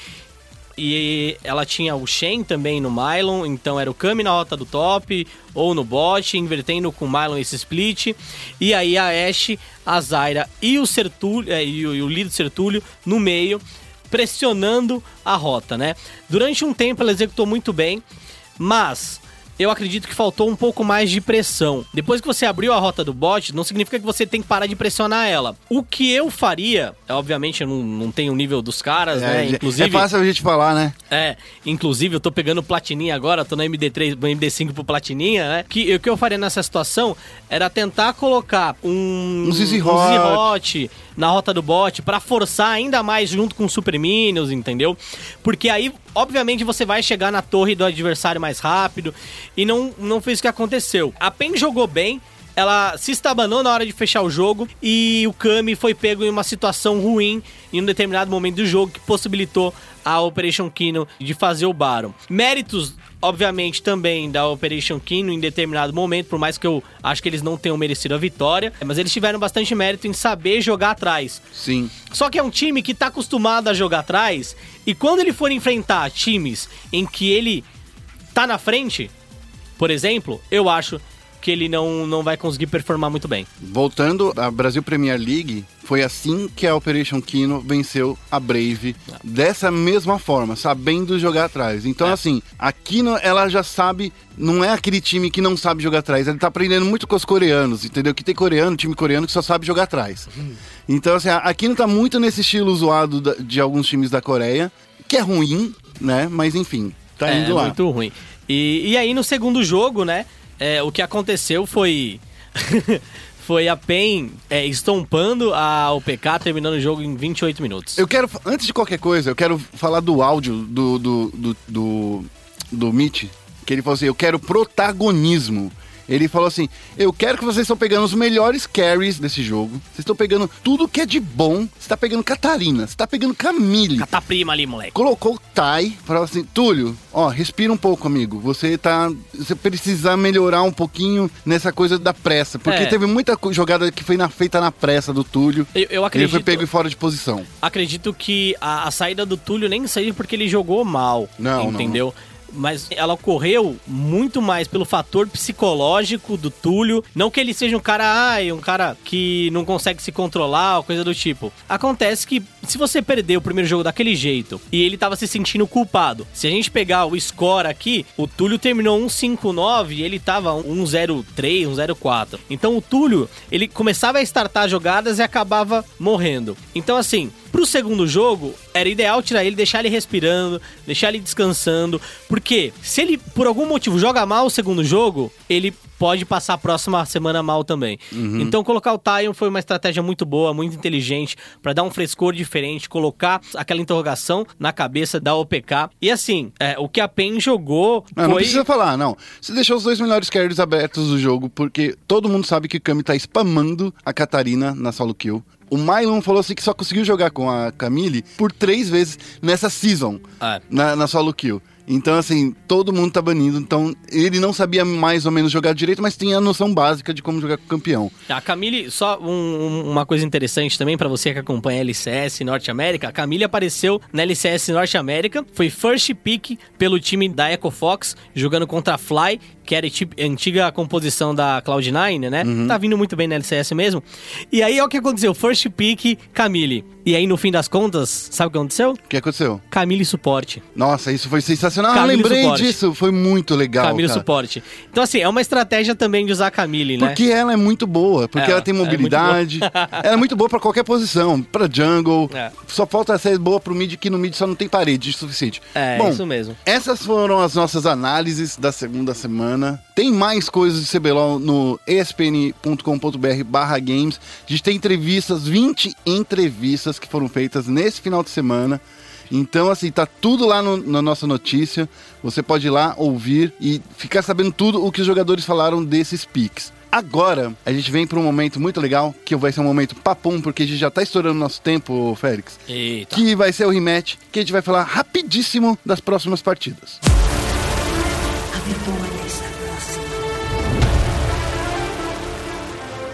E ela tinha o Shen também no Mylon, então era o Kami na rota do top ou no bot, invertendo com o Mylon esse split. E aí a Ashe, a Zyra e o Sertúlio, é, e o, e o Lido Sertúlio no meio, pressionando a rota, né? Durante um tempo ela executou muito bem, mas eu acredito que faltou um pouco mais de pressão. Depois que você abriu a rota do bot, não significa que você tem que parar de pressionar ela. O que eu faria, obviamente eu não, não tenho o nível dos caras, né? É, Inclusive. é fácil a gente falar, né? É, inclusive eu tô pegando platininha agora, tô no MD3, no MD5 pro platininha, né? Que o que eu faria nessa situação era tentar colocar um Um Zizi um Hot. Hot na rota do bot pra forçar ainda mais junto com o Super Minions, entendeu? Porque aí, obviamente, você vai chegar na torre do adversário mais rápido e não não fez o que aconteceu. A PEN jogou bem, ela se estabanou na hora de fechar o jogo e o Kami foi pego em uma situação ruim em um determinado momento do jogo que possibilitou a Operation Kino de fazer o Baron. Méritos, obviamente, também da Operation Kino em determinado momento, por mais que eu acho que eles não tenham merecido a vitória, mas eles tiveram bastante mérito em saber jogar atrás. Sim. Só que é um time que tá acostumado a jogar atrás e quando ele for enfrentar times em que ele tá na frente, por exemplo, eu acho que ele não, não vai conseguir performar muito bem. Voltando à Brasil Premier League, foi assim que a Operation Kino venceu a Brave. Dessa mesma forma, sabendo jogar atrás. Então, É. assim, a Kino, ela já sabe. Não é aquele time que não sabe jogar atrás. Ele tá aprendendo muito com os coreanos, entendeu? Que tem coreano, time coreano que só sabe jogar atrás. Então, assim, a Kino tá muito nesse estilo zoado de alguns times da Coreia, que é ruim, né? Mas enfim, tá é indo lá. muito ruim. E, e aí no segundo jogo, né, é, o que aconteceu foi... foi a PEN é, estompando a OPK, terminando o jogo em 28 minutos. Eu quero, antes de qualquer coisa, eu quero falar do áudio do, do, do, do, do Mitch, que ele falou assim, eu quero protagonismo. Ele falou assim, eu quero que vocês estão pegando os melhores carries desse jogo. Vocês estão pegando tudo que é de bom. Você tá pegando Catarina, você tá pegando Camille. Cata prima ali, moleque. Colocou o Tai, falou assim, Túlio, ó, respira um pouco, amigo. Você tá. Você precisa melhorar um pouquinho nessa coisa da pressa. Porque É. teve muita jogada que foi na, feita na pressa do Túlio. Eu, eu Ele acredito, foi pego fora de posição. acredito que a, a saída do Túlio nem seja porque ele jogou mal, Não, não. entendeu? Mas ela ocorreu muito mais pelo fator psicológico do Túlio. Não que ele seja um cara, ai, um cara que não consegue se controlar ou coisa do tipo. Acontece que se você perder o primeiro jogo daquele jeito e ele tava se sentindo culpado, se a gente pegar o score aqui, o Túlio terminou 1-5-9 e ele tava 1-0-3, 1-0-4. Então o Túlio, ele começava a startar jogadas e acabava morrendo. Então assim, pro segundo jogo, era ideal tirar ele, deixar ele respirando, deixar ele descansando, porque se ele por algum motivo joga mal o segundo jogo, ele pode passar a próxima semana mal também. Então colocar o Tyon foi uma estratégia muito boa, muito inteligente pra dar um frescor diferente, colocar aquela interrogação na cabeça da OPK. E assim, é, o que a PEN jogou Não, não foi precisa falar, não. Você deixou os dois melhores carries abertos do jogo, porque todo mundo sabe que o Kami tá spamando a Catarina na solo kill. O Mylon falou assim que só conseguiu jogar com a Camille por três vezes nessa season, É. na, na solo kill. Então, assim, todo mundo tá banido. Então, ele não sabia mais ou menos jogar direito, mas tinha a noção básica de como jogar com o campeão. A Camille, só um- um- uma coisa interessante também pra você que acompanha a LCS Norte América, a Camille apareceu na LCS Norte América, foi first pick pelo time da Echo Fox, jogando contra a Fly, que era a ti- antiga composição da Cloud9, né? Tá vindo muito bem na LCS mesmo. E aí, olha o que aconteceu, first pick, Camille. E aí, no fim das contas, sabe o que aconteceu? O que aconteceu? Camille suporte. Nossa, isso foi sensacional. Ah, Camille lembrei suporte. disso. Foi muito legal. Camille cara. suporte. Então, assim, é uma estratégia também de usar a Camille, né? Porque ela é muito boa, porque Ela ela, tem é mobilidade. ela é muito boa pra qualquer posição, pra jungle. É. Só falta ser boa pro mid, que no mid só não tem parede o suficiente. É, Bom, isso mesmo. Essas foram as nossas análises da segunda semana. Tem mais coisas de CBLOL no espn.com.br barra games. A gente tem entrevistas, 20 entrevistas que foram feitas nesse final de semana. Então, assim, tá tudo lá no- na nossa notícia. Você pode ir lá ouvir e ficar sabendo tudo o que os jogadores falaram desses picks. Agora, a gente vem para um momento muito legal, que vai ser um momento papum, porque a gente já tá estourando nosso tempo, Félix. Eita. Que vai ser o rematch, que a gente vai falar rapidíssimo das próximas partidas. A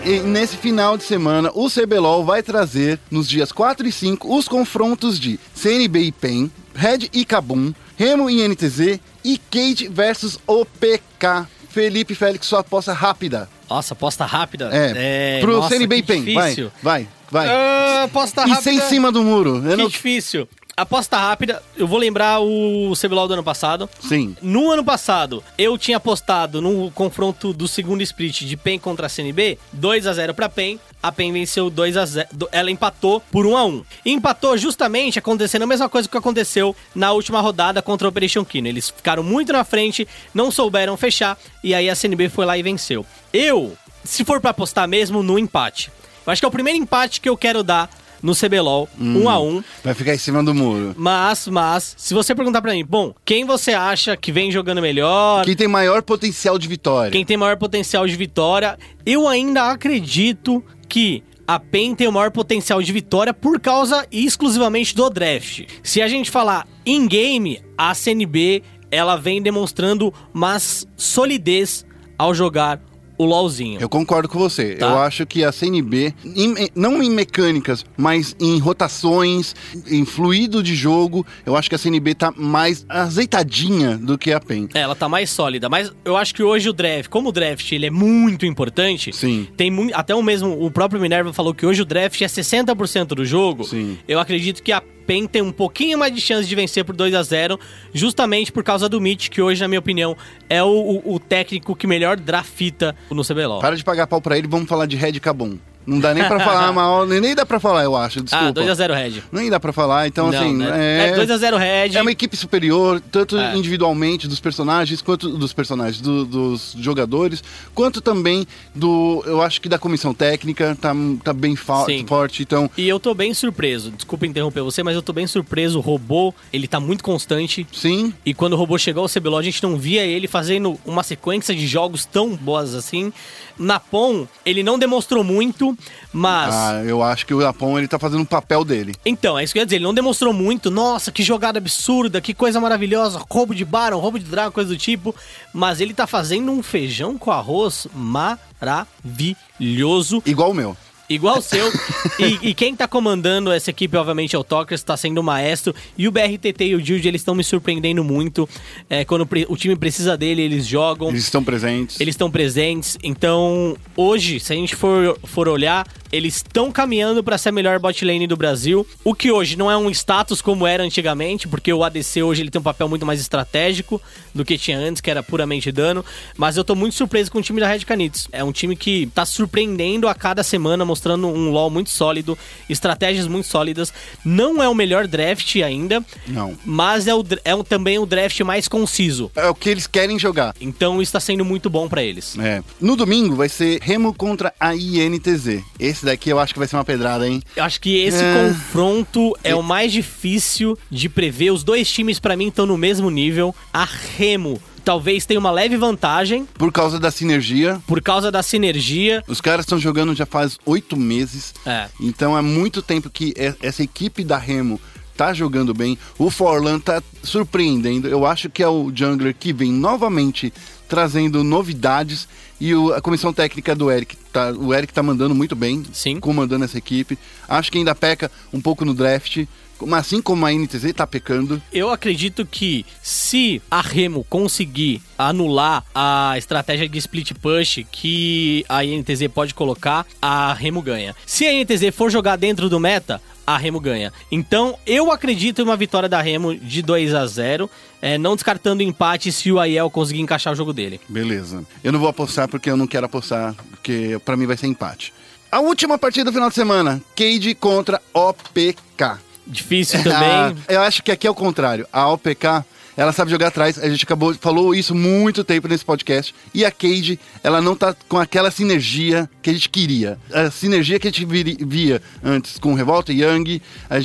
E nesse final de semana, o CBLOL vai trazer, nos dias 4 e 5, os confrontos de CNB e PEN, Red e Kabum, Remo e NTZ e Cade versus OPK. Felipe Félix, sua aposta rápida. Nossa, aposta rápida. É, pro nossa, CNB e PEN. Vai, difícil. vai, vai. Ah, aposta e rápida. sem cima do muro. Eu Que não... difícil. Aposta rápida, eu vou lembrar o CBLOL do ano passado. Sim. No ano passado, eu tinha apostado no confronto do segundo split de PEN contra a CNB, 2 a 0 pra PEN. A PEN venceu 2 a 0. do- Ela empatou por 1 a 1. E empatou justamente acontecendo a mesma coisa que aconteceu na última rodada contra a Operation Kino. Eles ficaram muito na frente, não souberam fechar e aí a CNB foi lá e venceu. Eu, se for pra apostar mesmo, no empate. Eu acho que é o primeiro empate que eu quero dar no CBLOL, 1 a 1. Vai ficar em cima do muro. Mas, mas, se você perguntar pra mim, bom, quem você acha que vem jogando melhor? Quem tem maior potencial de vitória? Quem tem maior potencial de vitória? Eu ainda acredito que a PEN tem o maior potencial de vitória por causa exclusivamente do draft. Se a gente falar em game, a CNB ela vem demonstrando mais solidez ao jogar o LoLzinho. Eu concordo com você. Tá. Eu acho que a CNB, em- não em mecânicas, mas em rotações, em fluido de jogo, eu acho que a CNB tá mais azeitadinha do que a PEN. É, ela tá mais sólida, mas eu acho que hoje o draft, como o draft ele é muito importante, Sim. tem muito, até o mesmo o próprio Minerva falou que hoje o draft é 60% do jogo. Sim. Eu acredito que a PEN tem um pouquinho mais de chance de vencer por 2 a 0 justamente por causa do Mitch, que hoje, na minha opinião, é o, o- o técnico que melhor drafita no CBLOL. Para de pagar pau pra ele, vamos falar de Red Cabum. Não dá nem pra falar mal, nem nem dá pra falar, eu acho. Desculpa. ah, 2 a 0 Red. Nem dá pra falar, então Não, assim. né? É 2 a 0 Red. É uma equipe superior, tanto É. individualmente dos personagens, quanto dos personagens, do- dos jogadores, quanto também do. Eu acho que da comissão técnica, tá, tá bem Sim. forte. Então, E eu tô bem surpreso. Desculpa interromper você, mas eu tô bem surpreso. O robô, ele tá muito constante. sim, E quando o robô chegou ao CBLOL, a gente não via ele fazendo uma sequência de jogos tão boas assim. Na POM, ele não demonstrou muito, mas. ah, eu acho que o Japão ele tá fazendo o papel dele. Então, é isso que eu ia dizer. Ele não demonstrou muito. Nossa, que jogada absurda, que coisa maravilhosa. Roubo de Baron, roubo de Dragon, coisa do tipo. Mas ele tá fazendo um feijão com arroz maravilhoso. Igual o meu. Igual o seu. e, e quem tá comandando essa equipe, obviamente, é o Tokers, tá sendo o maestro. E o BRTT e o Jude, eles estão me surpreendendo muito. É, quando o time precisa dele, eles jogam. Eles estão presentes. Eles estão presentes. Então, hoje, se a gente for, for olhar, eles estão caminhando para ser a melhor bot lane do Brasil. O que hoje não é um status como era antigamente, porque o ADC hoje ele tem um papel muito mais estratégico do que tinha antes, que era puramente dano. Mas eu tô muito surpreso com o time da Red Canids. É um time que tá surpreendendo a cada semana, mostrando um LoL muito sólido, estratégias muito sólidas. Não é o melhor draft ainda, Não. mas é, o, é o- também o draft mais conciso. É o que eles querem jogar. Então isso tá sendo muito bom para eles. É. No domingo vai ser Remo contra a INTZ. Esse daqui eu acho que vai ser uma pedrada, hein? Eu acho que esse É. confronto é o mais difícil de prever. Os dois times, pra mim, estão no mesmo nível. A Remo talvez tenha uma leve vantagem Por causa da sinergia. por causa da sinergia. Os caras estão jogando já faz oito meses. É. Então é muito tempo que essa equipe da Remo tá jogando bem. O Forlan tá surpreendendo. Eu acho que é o jungler que vem novamente trazendo novidades. E o- a comissão técnica do Eric, tá, o Eric tá mandando muito bem, Sim. comandando essa equipe. Acho que ainda peca um pouco no draft, como- assim como a NTZ tá pecando. Eu acredito que se a Remo conseguir anular a estratégia de split push que a INTZ pode colocar, a Remo ganha. Se a INTZ for jogar dentro do meta, a Remo ganha. Então, eu acredito em uma vitória da Remo de 2 a 0 é, não descartando empate se o Aiel conseguir encaixar o jogo dele. Beleza. Eu não vou apostar porque eu não quero apostar, porque pra mim vai ser empate. A última partida do final de semana, Cade contra OPK. Difícil também. eu acho que aqui é o contrário. A OPK, ela sabe jogar atrás. A gente acabou falou isso muito tempo nesse podcast. E a Cade, ela não tá com aquela sinergia que a gente queria. A sinergia que a gente via antes com Revolta e Young,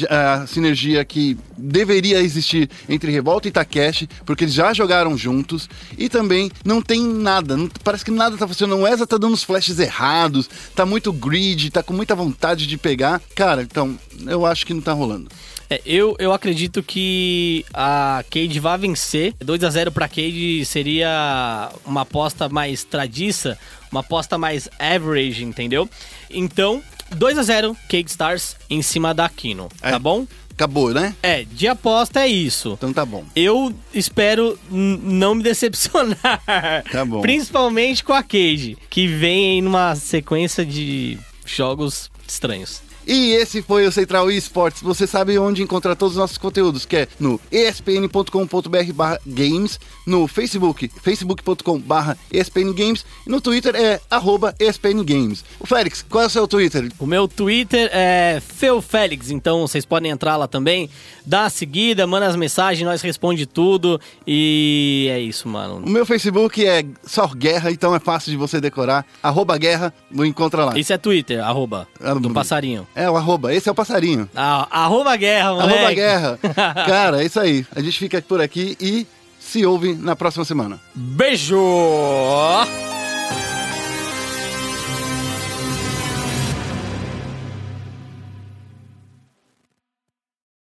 a, a sinergia que deveria existir entre Revolta e Takeshi, porque eles já jogaram juntos. E também não tem nada, não- parece que nada tá funcionando. O Eza tá dando uns flashes errados, tá muito greedy, tá com muita vontade de pegar. Cara, então, eu acho que não tá rolando. É, eu, eu acredito que a Cade vai vencer. 2 a 0 pra Cade seria uma aposta mais tradiça, uma aposta mais average, entendeu? Então, 2 a 0 Cade Stars em cima da Kino, É. tá bom? Acabou, né? É, de aposta é isso. Então tá bom. Eu espero não me decepcionar. Tá bom. Principalmente com a Cade, que vem aí numa sequência de jogos estranhos. E esse foi o Central Esportes. Você sabe onde encontrar todos os nossos conteúdos, que é no espn.com.br barra games, no Facebook, facebook.com barra espn games, e no Twitter é arroba espn games. O Félix, qual é o seu Twitter? O meu Twitter é FeuFélix, então vocês podem entrar lá também, dá uma seguida, manda as mensagens, nós responde tudo e é isso, O mano. meu Facebook é só Guerra, então é fácil de você decorar. Arroba Guerra, não encontra lá. Isso é Twitter, arroba, do passarinho. É o arroba, esse é o passarinho. Ah, arroba guerra, moleque. Arroba Guerra. Cara, é isso aí. A gente fica por aqui e se ouve na próxima semana. Beijo!